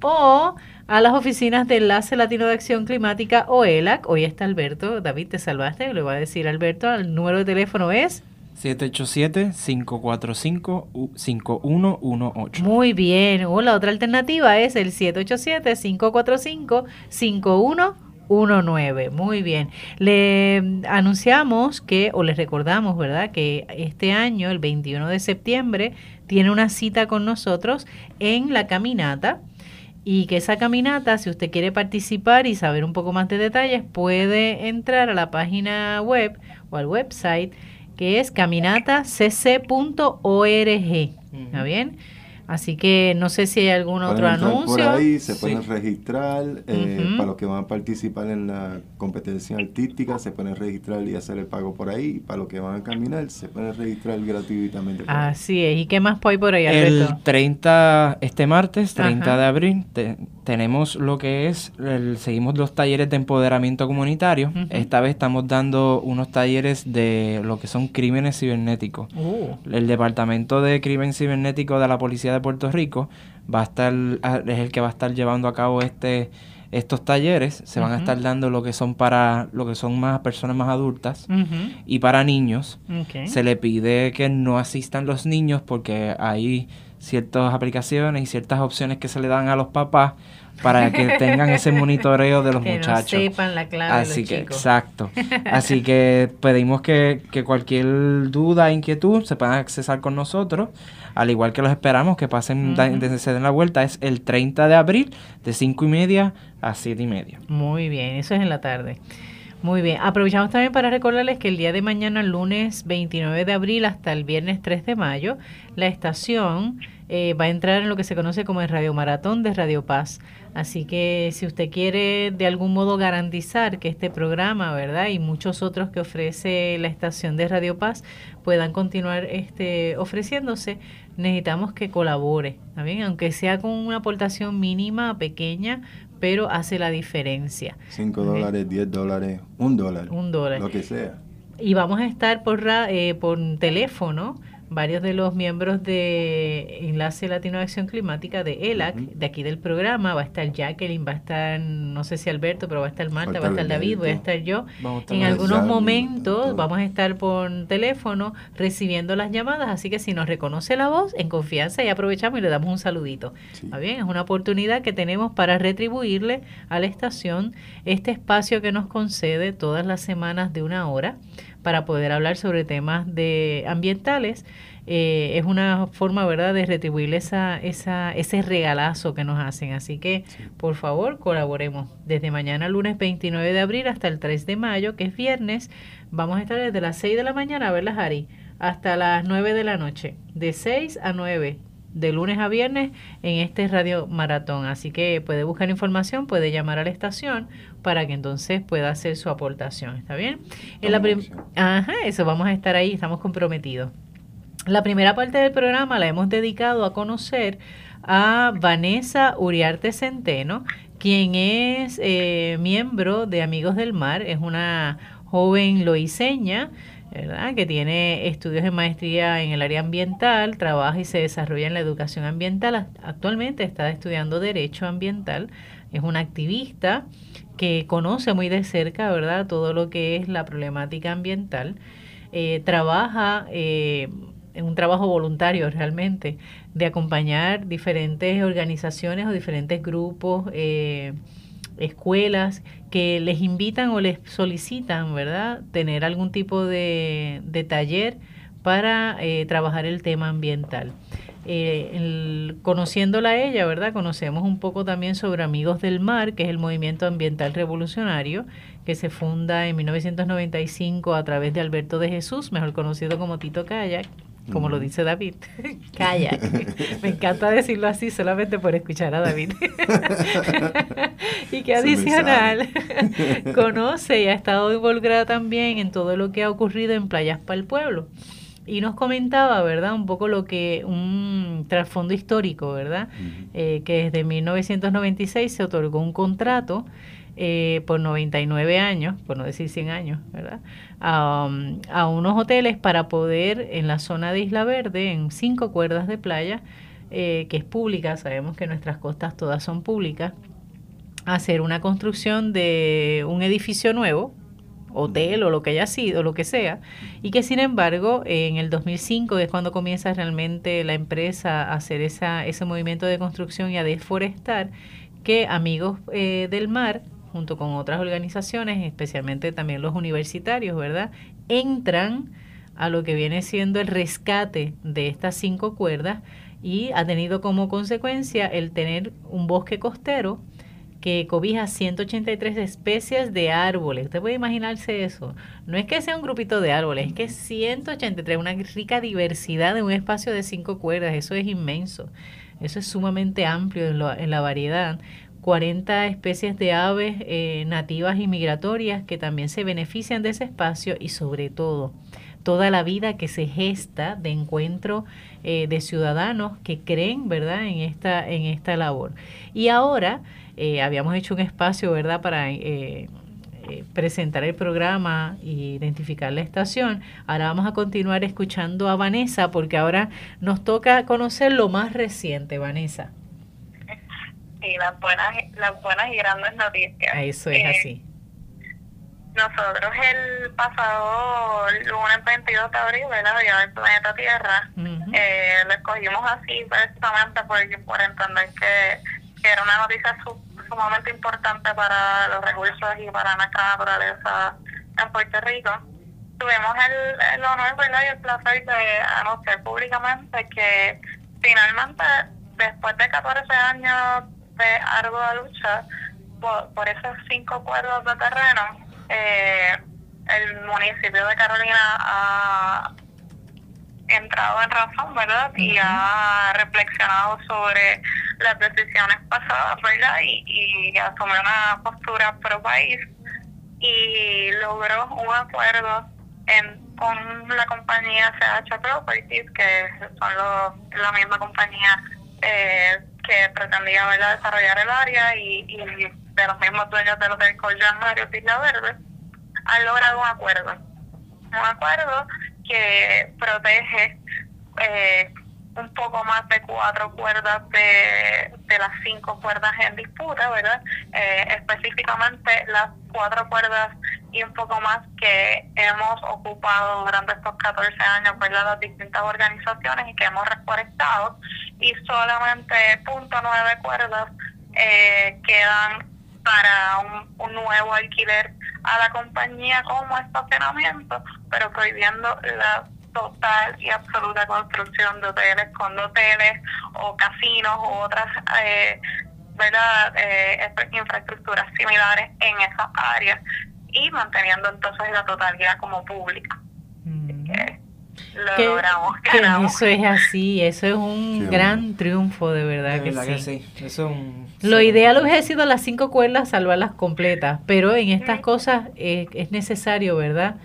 o a las oficinas de Enlace Latino de Acción Climática o ELAC. Hoy está Alberto. David, te salvaste. Le voy a decir Alberto. El número de teléfono es 787-545-5118. Muy bien. O la otra alternativa es el 787-545-5118. 19. Muy bien. Le anunciamos que, o les recordamos, ¿verdad? Que este año, el 21 de septiembre, tiene una cita con nosotros en la caminata y que esa caminata, si usted quiere participar y saber un poco más de detalles, puede entrar a la página web o al website que es caminatacc.org. ¿Está bien? Así que no sé si hay algún otro anuncio. Por ahí se pueden registrar eh, para los que van a participar en la competencia artística, se pueden registrar y hacer el pago por ahí. Para los que van a caminar, se pueden registrar gratuitamente. Así es. ¿Y qué más hay por ahí, Alberto? El 30, este martes, 30 de abril, tenemos lo que es, seguimos los talleres de empoderamiento comunitario. Esta vez estamos dando unos talleres de lo que son crímenes cibernéticos. Uh. El Departamento de Crimen Cibernético de la Policía de Puerto Rico va a estar, es el que va a estar llevando a cabo este estos talleres se van a estar dando lo que son para lo que son más personas más adultas y para niños se le pide que no asistan los niños porque hay ciertas aplicaciones y ciertas opciones que se le dan a los papás para que tengan ese monitoreo de los muchachos. sepan la clave Así que, exacto. [laughs] Así que pedimos que, que cualquier duda, inquietud, se puedan accesar con nosotros al igual que los esperamos que pasen, desde se den la vuelta, es el 30 de abril de 5 y media a 7 y media. Muy bien, eso es en la tarde. Muy bien. Aprovechamos también para recordarles que el día de mañana, lunes 29 de abril hasta el viernes 3 de mayo, la estación eh, va a entrar en lo que se conoce como el Radio Maratón de Radio Paz. Así que si usted quiere de algún modo garantizar que este programa, ¿verdad? Y muchos otros que ofrece la estación de Radio Paz puedan continuar este, ofreciéndose, necesitamos que colabore, ¿está Aunque sea con una aportación mínima, pequeña, pero hace la diferencia. 5 dólares, 10 dólares, un dólar. Un dólar. Lo que sea. Y vamos a estar por, eh, por teléfono varios de los miembros de Enlace Latino de Acción Climática de ELAC, de aquí del programa, va a estar Jacqueline, va a estar, no sé si Alberto, pero va a estar Marta, va a estar David, voy a estar yo. en algunos momentos vamos a estar por teléfono recibiendo las llamadas, así que si nos reconoce la voz, en confianza y aprovechamos y le damos un saludito. ¿Está bien? Es una oportunidad que tenemos para retribuirle a la estación este espacio que nos concede todas las semanas de una hora para poder hablar sobre temas de ambientales. Eh, es una forma, ¿verdad?, de retribuir esa, esa, ese regalazo que nos hacen. Así que, por favor, colaboremos. Desde mañana, lunes 29 de abril, hasta el 3 de mayo, que es viernes, vamos a estar desde las 6 de la mañana, ¿verdad, Jari? Hasta las 9 de la noche. De 6 a 9 de lunes a viernes en este radio maratón. Así que puede buscar información, puede llamar a la estación para que entonces pueda hacer su aportación. ¿Está bien? En la Ajá, eso vamos a estar ahí, estamos comprometidos. La primera parte del programa la hemos dedicado a conocer a Vanessa Uriarte Centeno, quien es eh, miembro de Amigos del Mar, es una joven loiseña que tiene estudios de maestría en el área ambiental, trabaja y se desarrolla en la educación ambiental. Actualmente está estudiando Derecho Ambiental, es una activista que conoce muy de cerca, ¿verdad?, todo lo que es la problemática ambiental. Eh, trabaja eh, en un trabajo voluntario realmente de acompañar diferentes organizaciones o diferentes grupos. Eh, escuelas que les invitan o les solicitan, ¿verdad?, tener algún tipo de, taller para eh, trabajar el tema ambiental. Eh, conociéndola a ella, ¿verdad? Conocemos un poco también sobre Amigos del Mar, que es el movimiento ambiental revolucionario que se funda en 1995 a través de Alberto de Jesús, mejor conocido como Tito Kayak, como lo dice David. [laughs] Kayak. [laughs] Me encanta decirlo así solamente por escuchar a David. [laughs] y que adicional conoce y ha estado involucrada también en todo lo que ha ocurrido en Playas para el Pueblo. Y nos comentaba, ¿verdad? Un poco lo que, un trasfondo histórico, ¿verdad? Eh, que desde 1996 se otorgó un contrato eh, por 99 años, por no decir 100 años, ¿verdad? Um, a, unos hoteles para poder en la zona de Isla Verde, en cinco cuerdas de playa, eh, que es pública, sabemos que nuestras costas todas son públicas, hacer una construcción de un edificio nuevo, hotel o lo que haya sido, lo que sea, y que sin embargo en el 2005 es cuando comienza realmente la empresa a hacer ese movimiento de construcción y a deforestar, que Amigos eh, del Mar junto con otras organizaciones, especialmente también los universitarios, ¿verdad? Entran a lo que viene siendo el rescate de estas cinco cuerdas y ha tenido como consecuencia el tener un bosque costero que cobija 183 especies de árboles. Usted puede imaginarse eso. No es que sea un grupito de árboles, es que 183, una rica diversidad de un espacio de cinco cuerdas. Eso es inmenso. Eso es sumamente amplio en, en la variedad. 40 especies de aves eh, nativas y migratorias que también se benefician de ese espacio y sobre todo toda la vida que se gesta de encuentro eh, de ciudadanos que creen verdad en esta en esta labor y ahora eh, habíamos hecho un espacio verdad para presentar el programa e identificar la estación. Ahora vamos a continuar escuchando a Vanessa porque ahora nos toca conocer lo más reciente, Vanessa. Sí, las buenas, las buenas y grandes noticias. Eso es eh, así. Nosotros el pasado lunes 22 de abril, ¿verdad? Día del planeta Tierra, eh, lo escogimos así precisamente por, por entender que, era una noticia sumamente importante para los recursos y para nuestra naturaleza en Puerto Rico. Tuvimos el, el honor ¿verdad? y el placer de anunciar públicamente que finalmente, después de 14 años de ardua lucha por, por esos cinco cuadros de terreno, eh, el municipio de Carolina ha entrado en razón, ¿verdad? Y ha reflexionado sobre las decisiones pasadas, ¿verdad? Y, y asumió una postura pro país y logró un acuerdo en, con la compañía CH Properties, que son los, la misma compañía eh, que pretendía ¿verdad? desarrollar el área y, y de los mismos dueños de del Collán Mario Isla Verde, han logrado un acuerdo. Un acuerdo que protege eh, un poco más de cuatro cuerdas de, de las cinco cuerdas en disputa, ¿verdad? Eh, específicamente las cuatro cuerdas y un poco más que hemos ocupado durante estos 14 años, ¿verdad? Las distintas organizaciones y que hemos reforestado y solamente punto nueve cuerdas eh, quedan para un, un nuevo alquiler a la compañía como estacionamiento, pero prohibiendo la total y absoluta construcción de hoteles con hoteles o casinos u otras eh, ¿verdad? Eh, infraestructuras similares en esas áreas y manteniendo entonces la totalidad como pública. Mm. lo logramos, eso es así, eso es un gran triunfo, de verdad, que, sí. lo ideal hubiese sido las cinco cuerdas salvarlas completas, pero en estas cosas eh, es necesario, ¿verdad?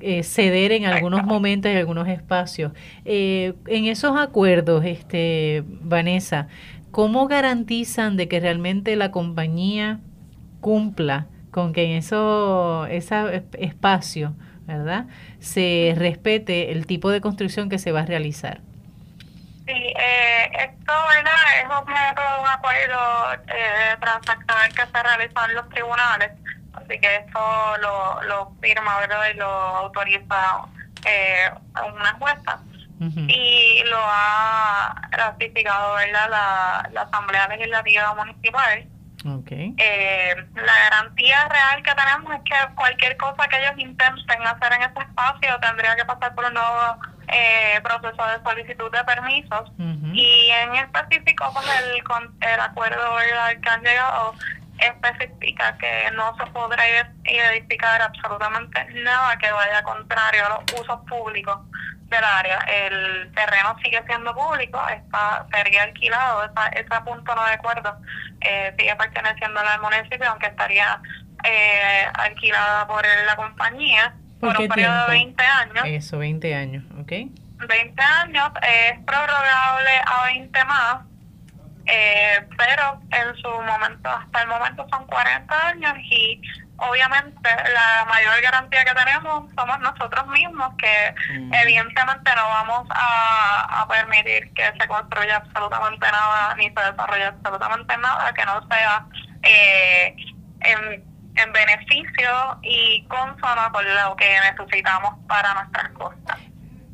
Eh, ceder en algunos momentos y algunos espacios. Eh, en esos acuerdos, este, Vanessa, ¿cómo garantizan de que realmente la compañía cumpla con que en eso, ese espacio, ¿verdad? Se respete el tipo de construcción que se va a realizar. Sí, eh, esto ¿verdad? es objeto de un acuerdo eh, transaccional que se realizó en los tribunales Así que esto lo, lo firma ¿verdad? y lo autoriza eh, una jueza. Y lo ha ratificado ¿verdad? La, la Asamblea Legislativa Municipal. Okay. Eh, la garantía real que tenemos es que cualquier cosa que ellos intenten hacer en ese espacio tendría que pasar por un nuevo eh, proceso de solicitud de permisos. Y en específico, pues el, el acuerdo ¿verdad? que han llegado especifica que no se podrá edificar absolutamente nada que vaya contrario a los usos públicos del área. El terreno sigue siendo público, está sería alquilado, esa, ese punto no de acuerdo, eh, sigue perteneciendo al municipio, aunque estaría eh, alquilada por la compañía por, un periodo de 20 años. Eso, 20 años, ¿ok? 20 años, es prorrogable a 20 más eh, pero en su momento, hasta el momento son 40 años y obviamente la mayor garantía que tenemos somos nosotros mismos, que mm. evidentemente no vamos a, permitir que se construya absolutamente nada ni se desarrolle absolutamente nada que no sea eh, en, en beneficio y consono con lo que necesitamos para nuestras costas.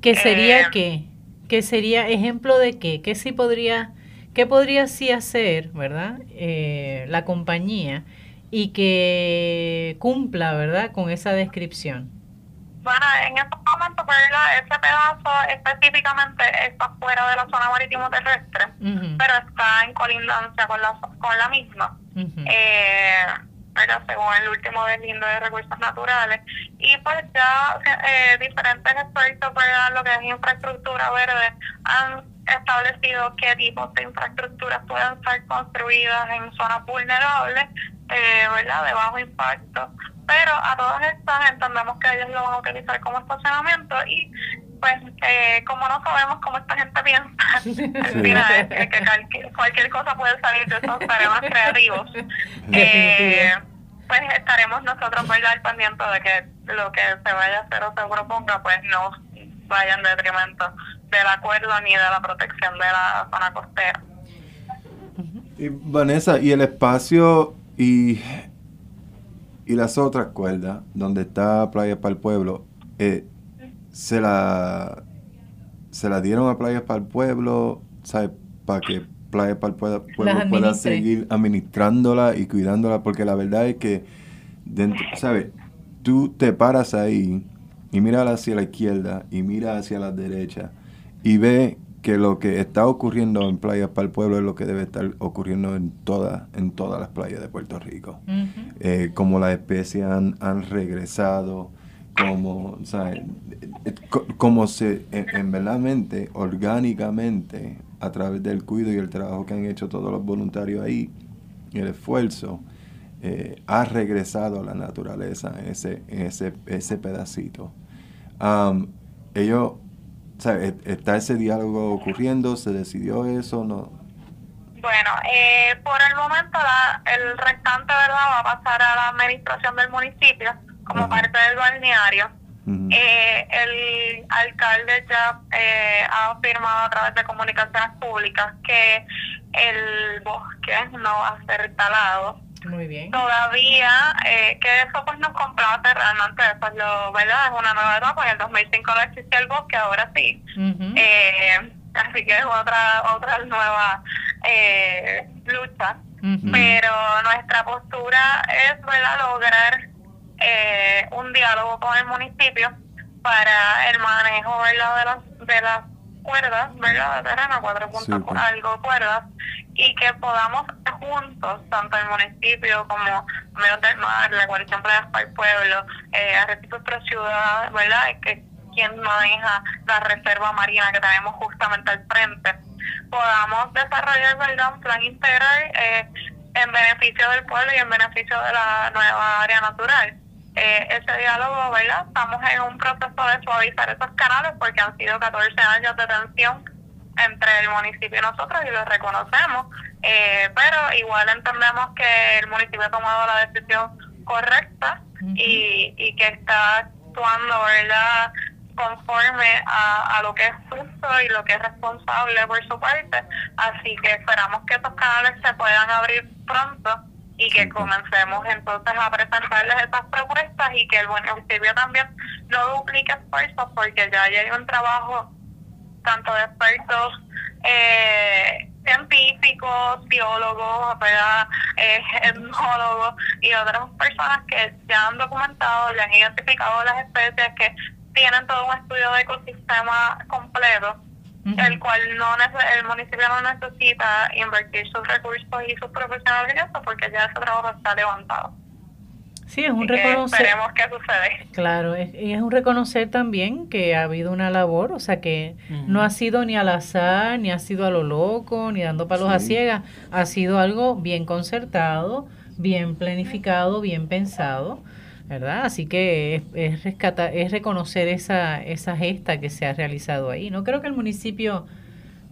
¿Qué sería eh, qué? ¿Qué sería ejemplo de qué? ¿Qué sí podría ¿Qué podría sí hacer, verdad, eh, la compañía y que cumpla, verdad, con esa descripción? Bueno, en estos momentos, ¿verdad? ese pedazo específicamente está fuera de la zona marítimo terrestre, pero está en colindancia con la, con la misma. eh, según el último deslindo de recursos naturales. Y pues ya eh, diferentes expertos, ¿verdad? lo que es infraestructura verde, han establecido qué tipos de infraestructuras pueden ser construidas en zonas vulnerables, eh, ¿verdad? De bajo impacto. Pero a todas estas entendemos que ellos lo van a utilizar como estacionamiento y pues eh, como no sabemos cómo esta gente piensa, [laughs] al final que, cualquier, cosa puede salir de esos tareas creativos. [laughs] Eh, pues estaremos nosotros ¿verdad? al pendiente de que lo que se vaya a hacer o se proponga pues no vaya en detrimento del acuerdo ni de la protección de la zona costera. Y Vanessa, ¿y el espacio y, y las otras cuerdas, donde está Playa para el Pueblo, eh, se la se la dieron a Playa para el Pueblo, ¿sabes? Para que Playa para el Pueblo, pueda seguir administrándola y cuidándola, porque la verdad es que, dentro, ¿sabes? Tú te paras ahí y miras hacia la izquierda y miras hacia la derecha y ve que lo que está ocurriendo en Playas para el Pueblo es lo que debe estar ocurriendo en, toda, en todas las playas de Puerto Rico. Eh, como las especies han, han regresado, como, como se, en, en orgánicamente, a través del cuidado y el trabajo que han hecho todos los voluntarios ahí, el esfuerzo, eh, ha regresado a la naturaleza en ese, ese, ese pedacito. ellos, e, ¿está ese diálogo ocurriendo? ¿Se decidió eso? no Bueno, eh, por el momento la, el restante ¿verdad? va a pasar a la administración del municipio como parte del balneario. Eh, el alcalde ya eh, ha afirmado a través de comunicaciones públicas que el bosque no va a ser talado. Muy bien. Todavía, eh, que eso pues nos complace realmente, pues lo, ¿verdad? Es una nueva etapa, en el 2005 no existía el bosque, ahora sí. así que es otra, otra nueva lucha. Pero nuestra postura es, ¿verdad? Lograr eh, un diálogo con el municipio para el manejo de las de las cuerdas, ¿verdad? De terreno, cuatro puntos pues. algo cuerdas, y que podamos juntos, tanto el municipio como Medio del Mar, la coalición para el Pueblo, eh, Arrecifes Pro Ciudad, ¿verdad? Que quien maneja la reserva marina que tenemos justamente al frente, podamos desarrollar ¿verdad? un plan integral eh, en beneficio del pueblo y en beneficio de la nueva área natural eh, ese diálogo, ¿verdad? Estamos en un proceso de suavizar esos canales porque han sido 14 años de tensión entre el municipio y nosotros y lo reconocemos, eh, pero igual entendemos que el municipio ha tomado la decisión correcta y, y que está actuando, ¿verdad? conforme a, a lo que es justo y lo que es responsable por su parte. Así que esperamos que estos canales se puedan abrir pronto y que comencemos entonces a presentarles esas propuestas y que el municipio también no duplique esfuerzos porque ya hay un trabajo tanto de expertos eh, científicos, biólogos, eh, [laughs] etnólogos y otras personas que ya han documentado, ya han identificado las especies que tienen todo un estudio de ecosistema completo el cual no el municipio no necesita invertir sus recursos y sus profesionales en eso porque ya ese trabajo está levantado. Sí, es un reconocer. Esperemos que sucede. Claro, es, y es un reconocer también que ha habido una labor, o sea que no ha sido ni al azar, ni ha sido a lo loco, ni dando palos a ciegas, ha sido algo bien concertado, bien planificado, bien pensado ¿verdad? Así que es, es, es reconocer esa, esa gesta que se ha realizado ahí. No creo que el municipio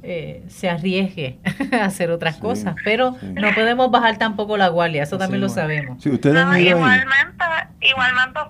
eh, se arriesgue [laughs] a hacer otras cosas, pero no podemos bajar tampoco la guardia, eso también lo sabemos. igualmente, igualmente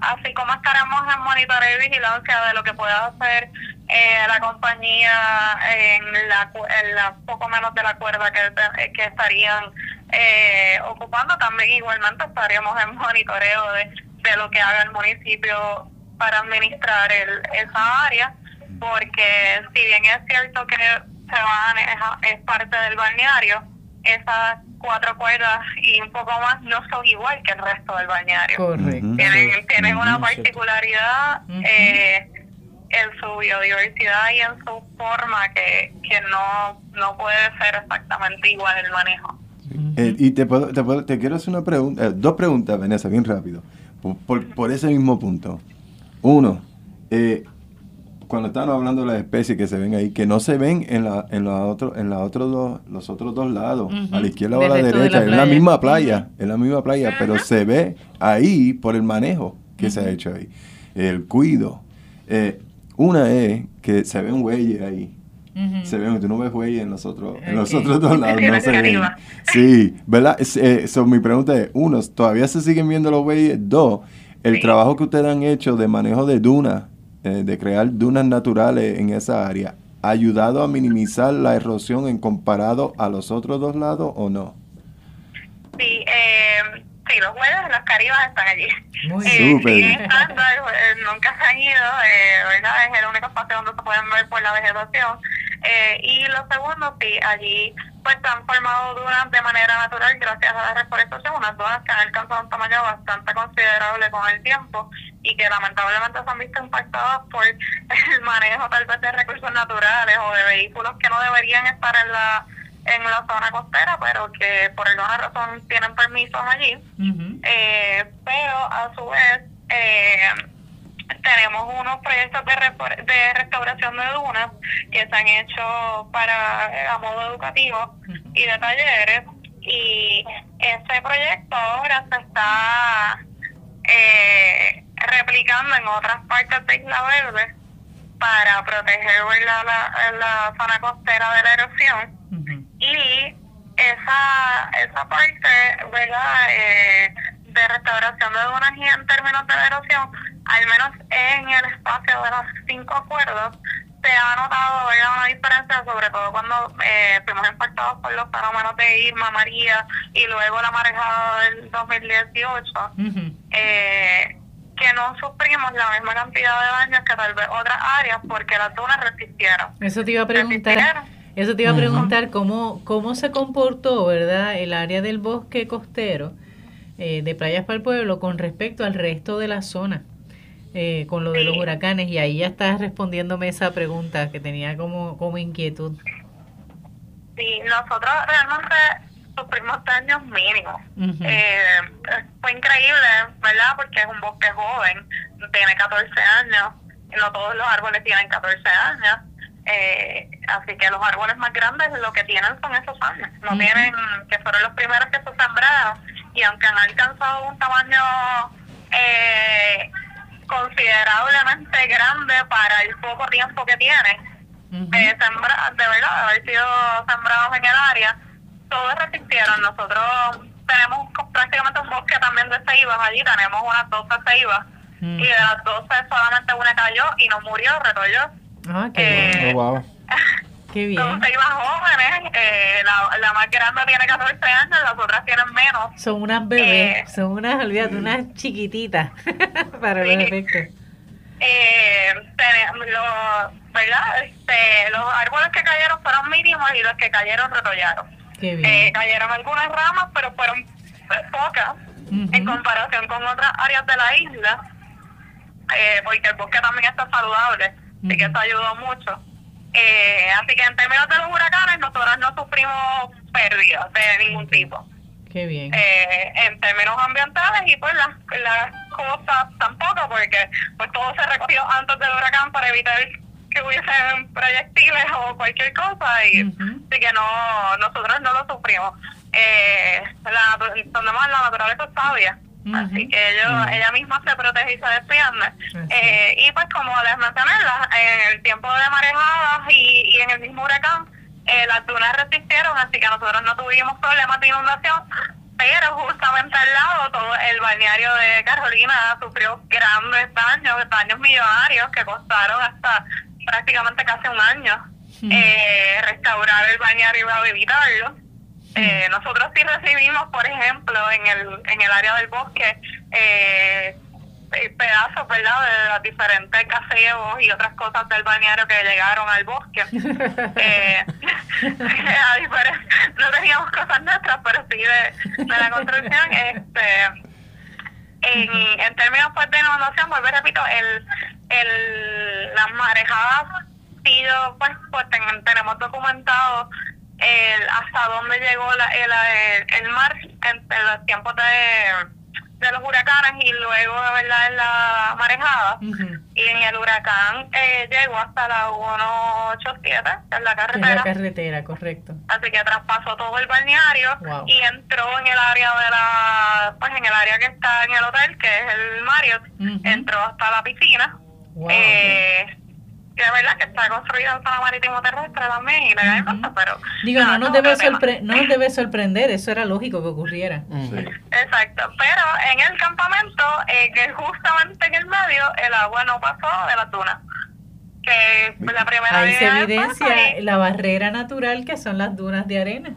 así como estaremos en monitoreo y vigilancia de lo que pueda hacer eh, la compañía en la, en la poco menos de la cuerda que, que estarían eh, ocupando, también igualmente estaríamos en monitoreo de, de lo que haga el municipio para administrar el, esa área, porque si bien es cierto que se va es parte del balneario, esas cuatro cuerdas y un poco más no son igual que el resto del balneario. Tienen, tienen una particularidad eh, en su biodiversidad y en su forma que, que no, no puede ser exactamente igual el manejo. Eh, y te, puedo, te, puedo, te, quiero hacer una pregunta, eh, dos preguntas, Vanessa, bien rápido, por, por, ese mismo punto. Uno, eh, cuando estaban hablando de las especies que se ven ahí, que no se ven en la, en la otro, en la otro dos, los otros dos lados, a la izquierda o a la derecha, es la misma playa, es la misma playa, pero se ve ahí por el manejo que se ha hecho ahí, el cuido. una es que se ven huellas ahí, se ven, tú no ves huellas en los otros, en los otros dos [laughs] lados, no se ven. Sí, ¿verdad? Eh, mi pregunta es, uno, ¿todavía se siguen viendo los huellas? Dos, el trabajo que ustedes han hecho de manejo de dunas, eh, de crear dunas naturales en esa área, ¿ha ayudado a minimizar la erosión en comparado a los otros dos lados o no? Sí, eh, sí, los huellas de los caribas están allí. Muy eh, bien. nunca se han ido, ¿verdad? Es el único espacio donde se pueden ver por la vegetación. Eh, y lo segundo, sí, allí pues se han formado dunas de manera natural gracias a la reforestación, unas dunas que han alcanzado un tamaño bastante considerable con el tiempo y que lamentablemente se han visto impactadas por [laughs] el manejo tal vez de recursos naturales o de vehículos que no deberían estar en la en la zona costera, pero que por alguna razón tienen permisos allí. eh, pero a su vez eh, tenemos unos proyectos de, de restauración de dunas que se han hecho para a modo educativo y de talleres. Y ese proyecto ahora se está eh, replicando en otras partes de Isla Verde para proteger la, la, la zona costera de la erosión. Y esa esa parte verdad eh, de restauración de dunas y en términos de erosión al menos en el espacio de los cinco acuerdos, se ha notado una diferencia, sobre todo cuando eh, fuimos impactados por los fenómenos de Irma, María y luego la marejada del 2018, eh, que no sufrimos la misma cantidad de daños que tal vez otras áreas porque las dunas resistieron. Eso te iba a preguntar. Eso te iba a preguntar cómo, cómo se comportó, ¿verdad? El área del bosque costero eh, de Playas para el Pueblo con respecto al resto de la zona. Eh, con lo de los huracanes y ahí ya estás respondiéndome esa pregunta que tenía como, como inquietud. Sí, nosotros realmente sufrimos daños mínimos. eh, fue increíble, ¿verdad? Porque es un bosque joven, tiene 14 años, no todos los árboles tienen 14 años. Eh, así que los árboles más grandes lo que tienen son esos años, no tienen, que fueron los primeros que se sembraron y aunque han alcanzado un tamaño eh, considerablemente grande para el poco tiempo que tienen. Eh, de verdad, haber sido sembrados en el área, todos resistieron. Nosotros tenemos prácticamente un bosque también de ceibas allí, tenemos unas 12 ceibas y de las 12 solamente una cayó y no murió, retolló. Ah, qué eh, oh, wow. [laughs] Qué bien. Son seis más jóvenes, eh, la, la, más grande tiene 14 años, las otras tienen menos. Son unas bebés, eh, son unas, olvídate, unas chiquititas [laughs] para los efectos. Eh, lo, ¿verdad? Este, los árboles que cayeron fueron mínimos y los que cayeron retollaron. Qué bien. Eh, cayeron algunas ramas, pero fueron pocas en comparación con otras áreas de la isla, eh, porque el bosque también está saludable, así que eso ayudó mucho. Eh, así que en términos de los huracanes, nosotros no sufrimos pérdidas de ningún tipo. Qué bien. Eh, en términos ambientales y pues las, las cosas tampoco, porque pues todo se recogió antes del huracán para evitar que hubiesen proyectiles o cualquier cosa y así que no nosotros no lo sufrimos. Eh, la, donde más la naturaleza Así que ellos, ella misma se protege y se defiende. Eh, y pues como les mencioné, en el tiempo de marejadas y, y en el mismo huracán, eh, las dunas resistieron, así que nosotros no tuvimos problemas de inundación, pero justamente al lado todo el balneario de Carolina sufrió grandes daños, daños millonarios que costaron hasta prácticamente casi un año eh, restaurar el balneario y habilitarlo. Eh, nosotros sí recibimos, por ejemplo, en el, en el área del bosque, eh, pedazos, ¿verdad?, de los diferentes caseos y otras cosas del balneario que llegaron al bosque. [laughs] eh, [laughs] no teníamos cosas nuestras, pero sí de, de la construcción. este en, en términos pues, de inundación, vuelvo repito, el, el, las marejadas sido, pues, pues tenemos documentado el, hasta dónde llegó la, el, el, mar en, en los tiempos de de los huracanes y luego verdad en la marejada. Y en el huracán eh, llegó hasta la 187 en la carretera en la carretera. correcto. Así que traspasó todo el balneario y entró en el área de la pues en el área que está en el hotel que es el Marriott. Entró hasta la piscina. Eh, que es verdad que está construido en zona marítimo terrestre también y legalmente, pero... Digo, no, nos debe no nos debe sorprender, eso era lógico que ocurriera. Exacto, pero en el campamento, eh, que justamente en el medio, el agua no pasó de la tuna. Que la primera Ahí se evidencia la barrera natural que son las dunas de arena.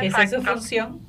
Esa es su función.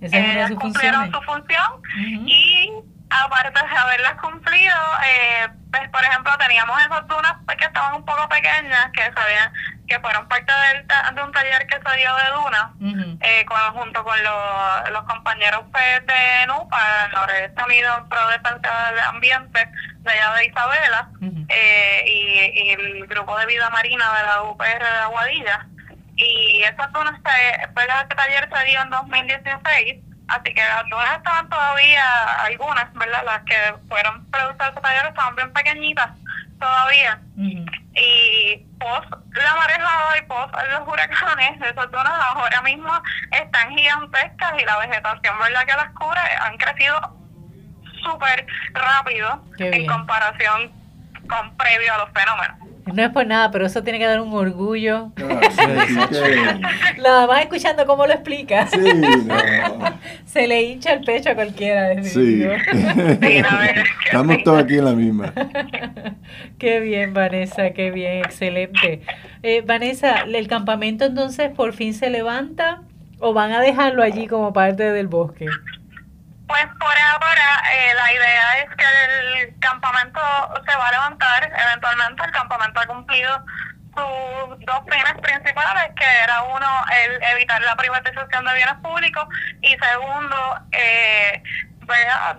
Esa es una de sus cumplieron su función y aparte de haberlas cumplido, eh, pues, por ejemplo, teníamos esas dunas que estaban un poco pequeñas, que sabían que fueron parte del, de un taller que se dio de dunas, eh, junto con los, compañeros pues, de NUPA, Noreste Unido Pro Defensa del Ambiente, de allá de Isabela, eh, y, el grupo de vida marina de la UPR de Aguadilla. Y esas dunas, pues, este taller se dio en 2016 Así que las dunas estaban todavía, algunas, ¿verdad? Las que fueron de ese taller estaban bien pequeñitas todavía. Y post la marejada y post los huracanes, esas dunas ahora mismo están gigantescas y la vegetación, ¿verdad? Que las cubre han crecido súper rápido en comparación con previo a los fenómenos. No es por nada, pero eso tiene que dar un orgullo. [laughs] Nada más escuchando cómo lo explica. [laughs] Se le hincha el pecho a cualquiera. Sí. [laughs] Estamos todos aquí en la misma. [laughs] Qué bien, Vanessa, qué bien, excelente. Eh, Vanessa, ¿el campamento entonces por fin se levanta o van a dejarlo allí como parte del bosque? Pues por ahora eh, la idea es que el campamento se va a levantar, eventualmente el campamento ha cumplido sus dos fines principales, que era uno, el evitar la privatización de bienes públicos y segundo, eh,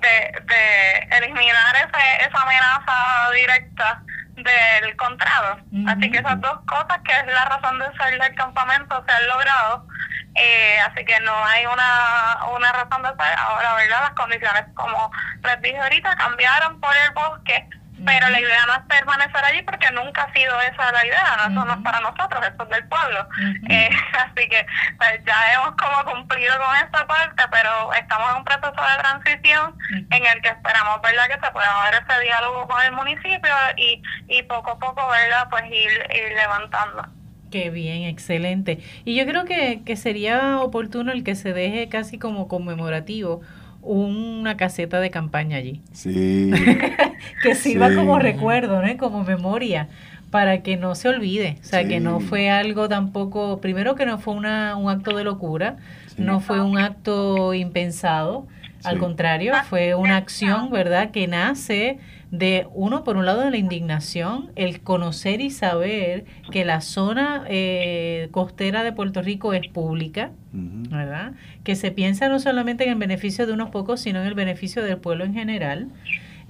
de, de eliminar ese, esa amenaza directa del contrato. Así que esas dos cosas, que es la razón de ser del campamento, se han logrado. Eh, así que no hay una, una razón de ser. Ahora, ¿verdad? Las condiciones, como les dije ahorita, cambiaron por el bosque, pero la idea no es permanecer allí porque nunca ha sido esa la idea. No, Eso no es para nosotros, esto es del pueblo. eh, [laughs] así que pues, ya hemos como cumplido con esta parte, pero estamos en un proceso de transición en el que esperamos, ¿verdad?, que se pueda haber ese diálogo con el municipio y, y poco a poco, ¿verdad?, pues ir, ir levantando. Qué bien, excelente. Y yo creo que, que sería oportuno el que se deje casi como conmemorativo una caseta de campaña allí. Sí. [laughs] que sirva como recuerdo, ¿no? Como memoria, para que no se olvide. O sea, que no fue algo tampoco, primero que no fue una, un acto de locura, no fue un acto impensado, al contrario, fue una acción, ¿verdad?, que nace de uno, por un lado, de la indignación, el conocer y saber que la zona eh, costera de Puerto Rico es pública, ¿verdad? Que se piensa no solamente en el beneficio de unos pocos, sino en el beneficio del pueblo en general.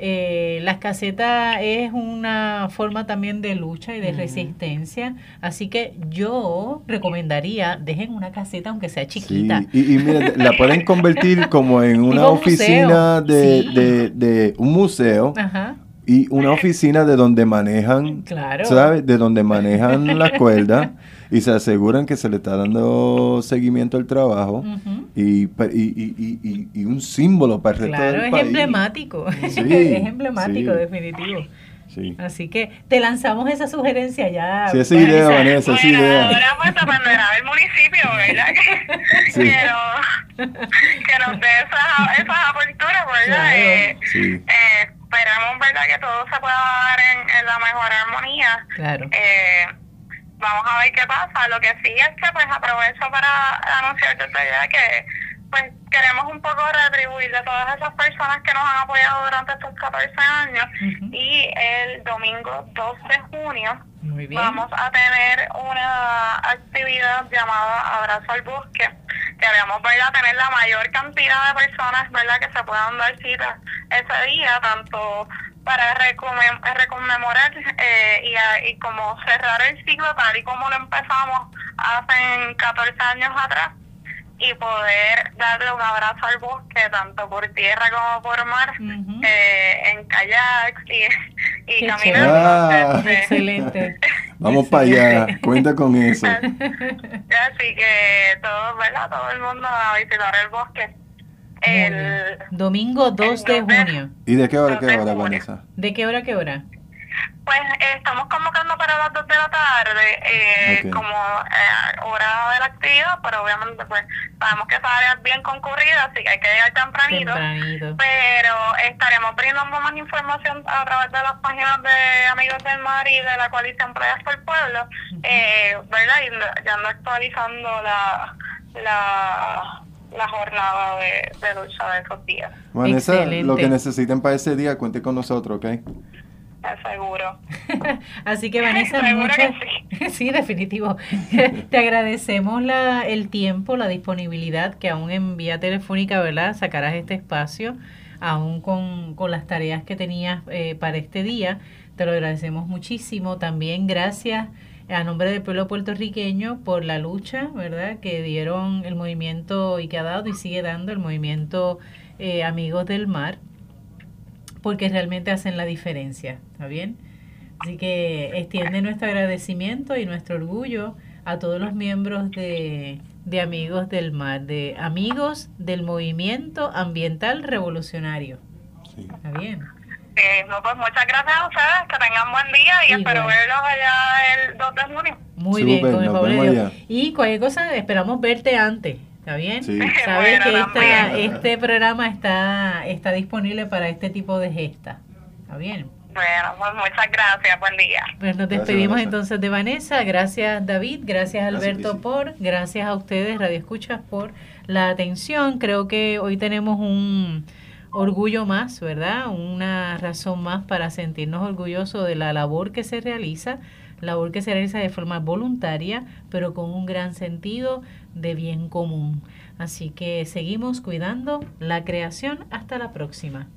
Eh, las casetas es una forma también de lucha y de resistencia, así que yo recomendaría, dejen una caseta aunque sea chiquita. Y, y la pueden [laughs] convertir como en una oficina de, de, un museo. Y una oficina de donde manejan, ¿sabes? De donde manejan la [laughs] cuerda y se aseguran que se le está dando seguimiento al trabajo y, y, y, un símbolo para el resto del es emblemático, [laughs] es emblemático, definitivo. Así que te lanzamos esa sugerencia ya. Sí, esa idea, Vanessa, esa idea. Ahora pues dependerá del municipio, ¿verdad? [laughs] Que, sí. que, nos, que nos dé esas esa aperturas, ¿verdad? Eh, eh, esperemos, ¿verdad? Que todo se pueda dar en, en la mejor armonía. Claro. Eh, vamos a ver qué pasa. Lo que sí es que pues aprovecho para anunciar desde ya que pues queremos un poco retribuir de todas esas personas que nos han apoyado durante estos 14 años. Y el domingo 2 de junio vamos a tener una actividad llamada Abrazo al Bosque. Queremos a tener la mayor cantidad de personas verdad que se puedan dar cita ese día, tanto para reconmemorar eh, y, y como cerrar el ciclo tal y como lo empezamos hace 14 años atrás y poder darle un abrazo al bosque tanto por tierra como por mar eh, en kayak y, y caminando. Ah. excelente. [laughs] Vamos para allá, cuenta con eso. [laughs] Así que todo, ¿verdad? todo el mundo a visitar el bosque el domingo 2 de junio. ¿Y de qué hora qué hora, Vanessa? ¿De qué hora qué hora? Pues eh, estamos convocando para las 2 de la tarde eh, como eh, hora actividad, pero obviamente pues sabemos que esa área es bien concurrida, así que hay que llegar tempranito. Pero estaremos brindando más información a través de las páginas de Amigos del Mar y de la Coalición Playas por el Pueblo, eh, ¿verdad? Y ya ando actualizando la... la la jornada de, de lucha de esos días. Vanessa, lo que necesiten para ese día, cuente con nosotros, ¿ok? Seguro. [laughs] Así que Vanessa, [laughs] muchas, sí. [laughs] sí. definitivo. Te agradecemos la, el tiempo, la disponibilidad que aún en vía telefónica, ¿verdad? Sacarás este espacio, aún con, con las tareas que tenías eh, para este día. Te lo agradecemos muchísimo. También gracias a nombre del pueblo puertorriqueño por la lucha, ¿verdad? Que dieron el movimiento y que ha dado y sigue dando el movimiento eh, Amigos del Mar porque realmente hacen la diferencia, ¿está bien? Así que extiende nuestro agradecimiento y nuestro orgullo a todos los miembros de, de Amigos del Mar, de Amigos del Movimiento Ambiental Revolucionario. Sí. ¿Está bien? Eh, no, pues muchas gracias a ustedes, que tengan buen día y, espero verlos allá el 2 de junio. Muy bien, con el favor de Dios. Y cualquier cosa, esperamos verte antes. ¿Está bien? Sí. Sabes [laughs] que este programa está, está disponible para este tipo de gesta. ¿Está bien? Bueno, pues muchas gracias, buen día. Pues nos despedimos entonces de Vanessa. Gracias David, gracias Alberto por, gracias a ustedes, Radio Escuchas, por la atención. Creo que hoy tenemos un orgullo más, ¿verdad? Una razón más para sentirnos orgullosos de la labor que se realiza, labor que se realiza de forma voluntaria, pero con un gran sentido de bien común. Así que seguimos cuidando la creación. Hasta la próxima.